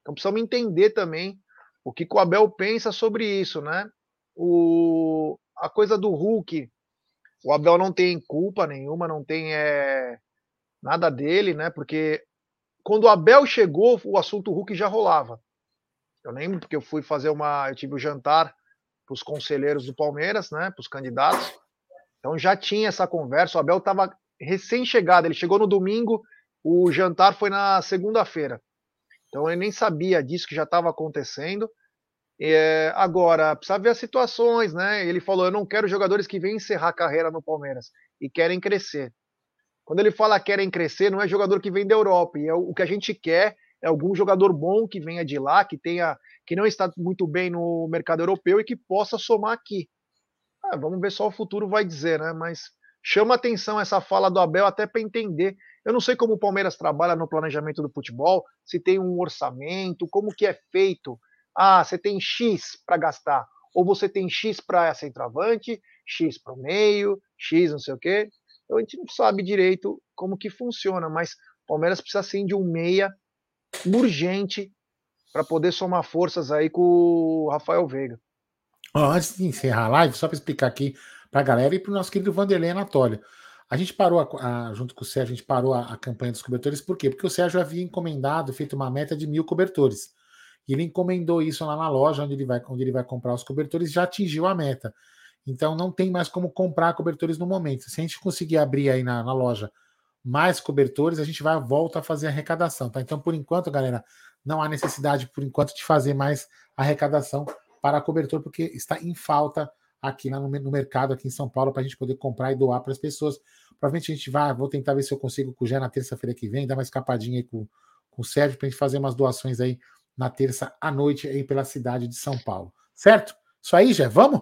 Então precisamos entender também o que o Abel pensa sobre isso, né? O, a coisa do Hulk, o Abel não tem culpa nenhuma, não tem é, nada dele, né? Porque quando o Abel chegou, o assunto Hulk já rolava. Eu lembro porque eu fui fazer uma. Eu tive o um jantar para os conselheiros do Palmeiras, né? Para os candidatos. Então já tinha essa conversa. O Abel estava recém-chegado. Ele chegou no domingo, o jantar foi na segunda-feira. Então ele nem sabia disso que já estava acontecendo. É, agora, precisa ver as situações, né? Ele falou: eu não quero jogadores que vêm encerrar a carreira no Palmeiras e querem crescer. Quando ele fala querem crescer, não é jogador que vem da Europa. E é o que a gente quer é algum jogador bom que venha de lá, que tenha, que não está muito bem no mercado europeu e que possa somar aqui. Ah, vamos ver só o futuro vai dizer, né? Mas chama atenção essa fala do Abel até para entender. Eu não sei como o Palmeiras trabalha no planejamento do futebol, se tem um orçamento, como que é feito. Ah, você tem X para gastar, ou você tem X para centroavante, X para o meio, X não sei o quê. Então a gente não sabe direito como que funciona, mas o Palmeiras precisa sim de um meia urgente para poder somar forças aí com o Rafael Veiga. Antes de encerrar a live, só para explicar aqui para a galera e para o nosso querido Vanderlei Anatólia. A gente parou, a, a, junto com o Sérgio, a gente parou a, a, campanha dos cobertores, por quê? Porque o Sérgio havia encomendado, feito uma meta de mil cobertores. E ele encomendou isso lá na loja onde ele vai, onde ele vai comprar os cobertores, já atingiu a meta. Então não tem mais como comprar cobertores no momento. Se a gente conseguir abrir aí na, na loja mais cobertores, a gente vai volta a fazer arrecadação, tá? Então, por enquanto, galera, não há necessidade, por enquanto, de fazer mais arrecadação para cobertor, porque está em falta aqui no, no mercado, aqui em São Paulo, para a gente poder comprar e doar para as pessoas. Provavelmente a gente vai, vou tentar ver se eu consigo com o Gé na terça-feira que vem, dar uma escapadinha aí com, com o Sérgio, para a gente fazer umas doações aí na terça à noite aí pela cidade de São Paulo. Certo? Isso aí, Gé, vamos?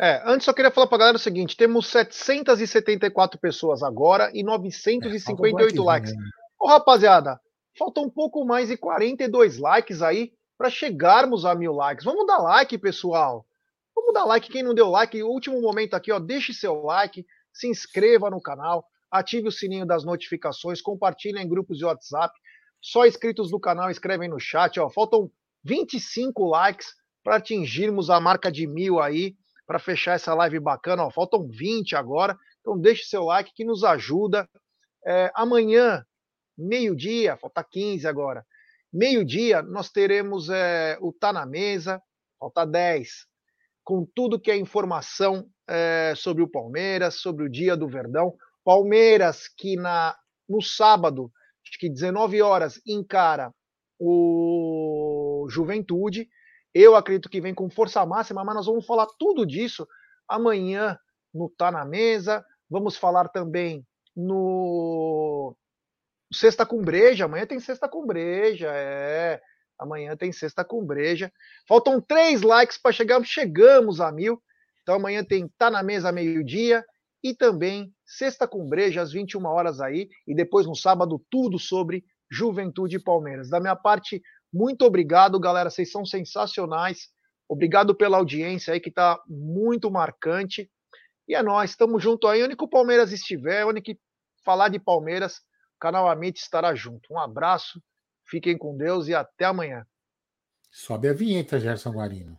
É, antes só queria falar para a galera o seguinte: temos 774 pessoas agora e 958 é, likes. Né? Ô, rapaziada, falta um pouco mais de 42 likes aí para chegarmos a mil likes. Vamos dar like, pessoal. Vamos dar like. Quem não deu like, último momento aqui, ó, deixe seu like, se inscreva no canal, ative o sininho das notificações, compartilhe em grupos de WhatsApp. Só inscritos do canal escrevem no chat, ó. Faltam 25 likes para atingirmos a marca de mil aí para fechar essa live bacana. Ó, faltam 20 agora, então deixe seu like que nos ajuda. É, amanhã, meio-dia, falta 15 agora. Meio-dia, nós teremos é, o Tá na Mesa, falta 10, com tudo que é informação é, sobre o Palmeiras, sobre o dia do Verdão. Palmeiras que na, no sábado, acho que 19 horas, encara o Juventude eu acredito que vem com força máxima, mas nós vamos falar tudo disso amanhã no Tá na Mesa. Vamos falar também no Sexta com Breja. Amanhã tem Sexta com Breja, é. Amanhã tem Sexta com Breja. Faltam três likes para chegar. Chegamos a mil. Então amanhã tem Tá na Mesa meio-dia e também Sexta com Breja às 21 horas aí. E depois no sábado tudo sobre Juventude e Palmeiras. Da minha parte, muito obrigado, galera. Vocês são sensacionais. Obrigado pela audiência aí, que está muito marcante. E é nós, estamos junto aí. Onde que o Palmeiras estiver, onde que falar de Palmeiras, canal Amit estará junto. Um abraço, fiquem com Deus e até amanhã. Sobe a vinheta, Gerson Guarino.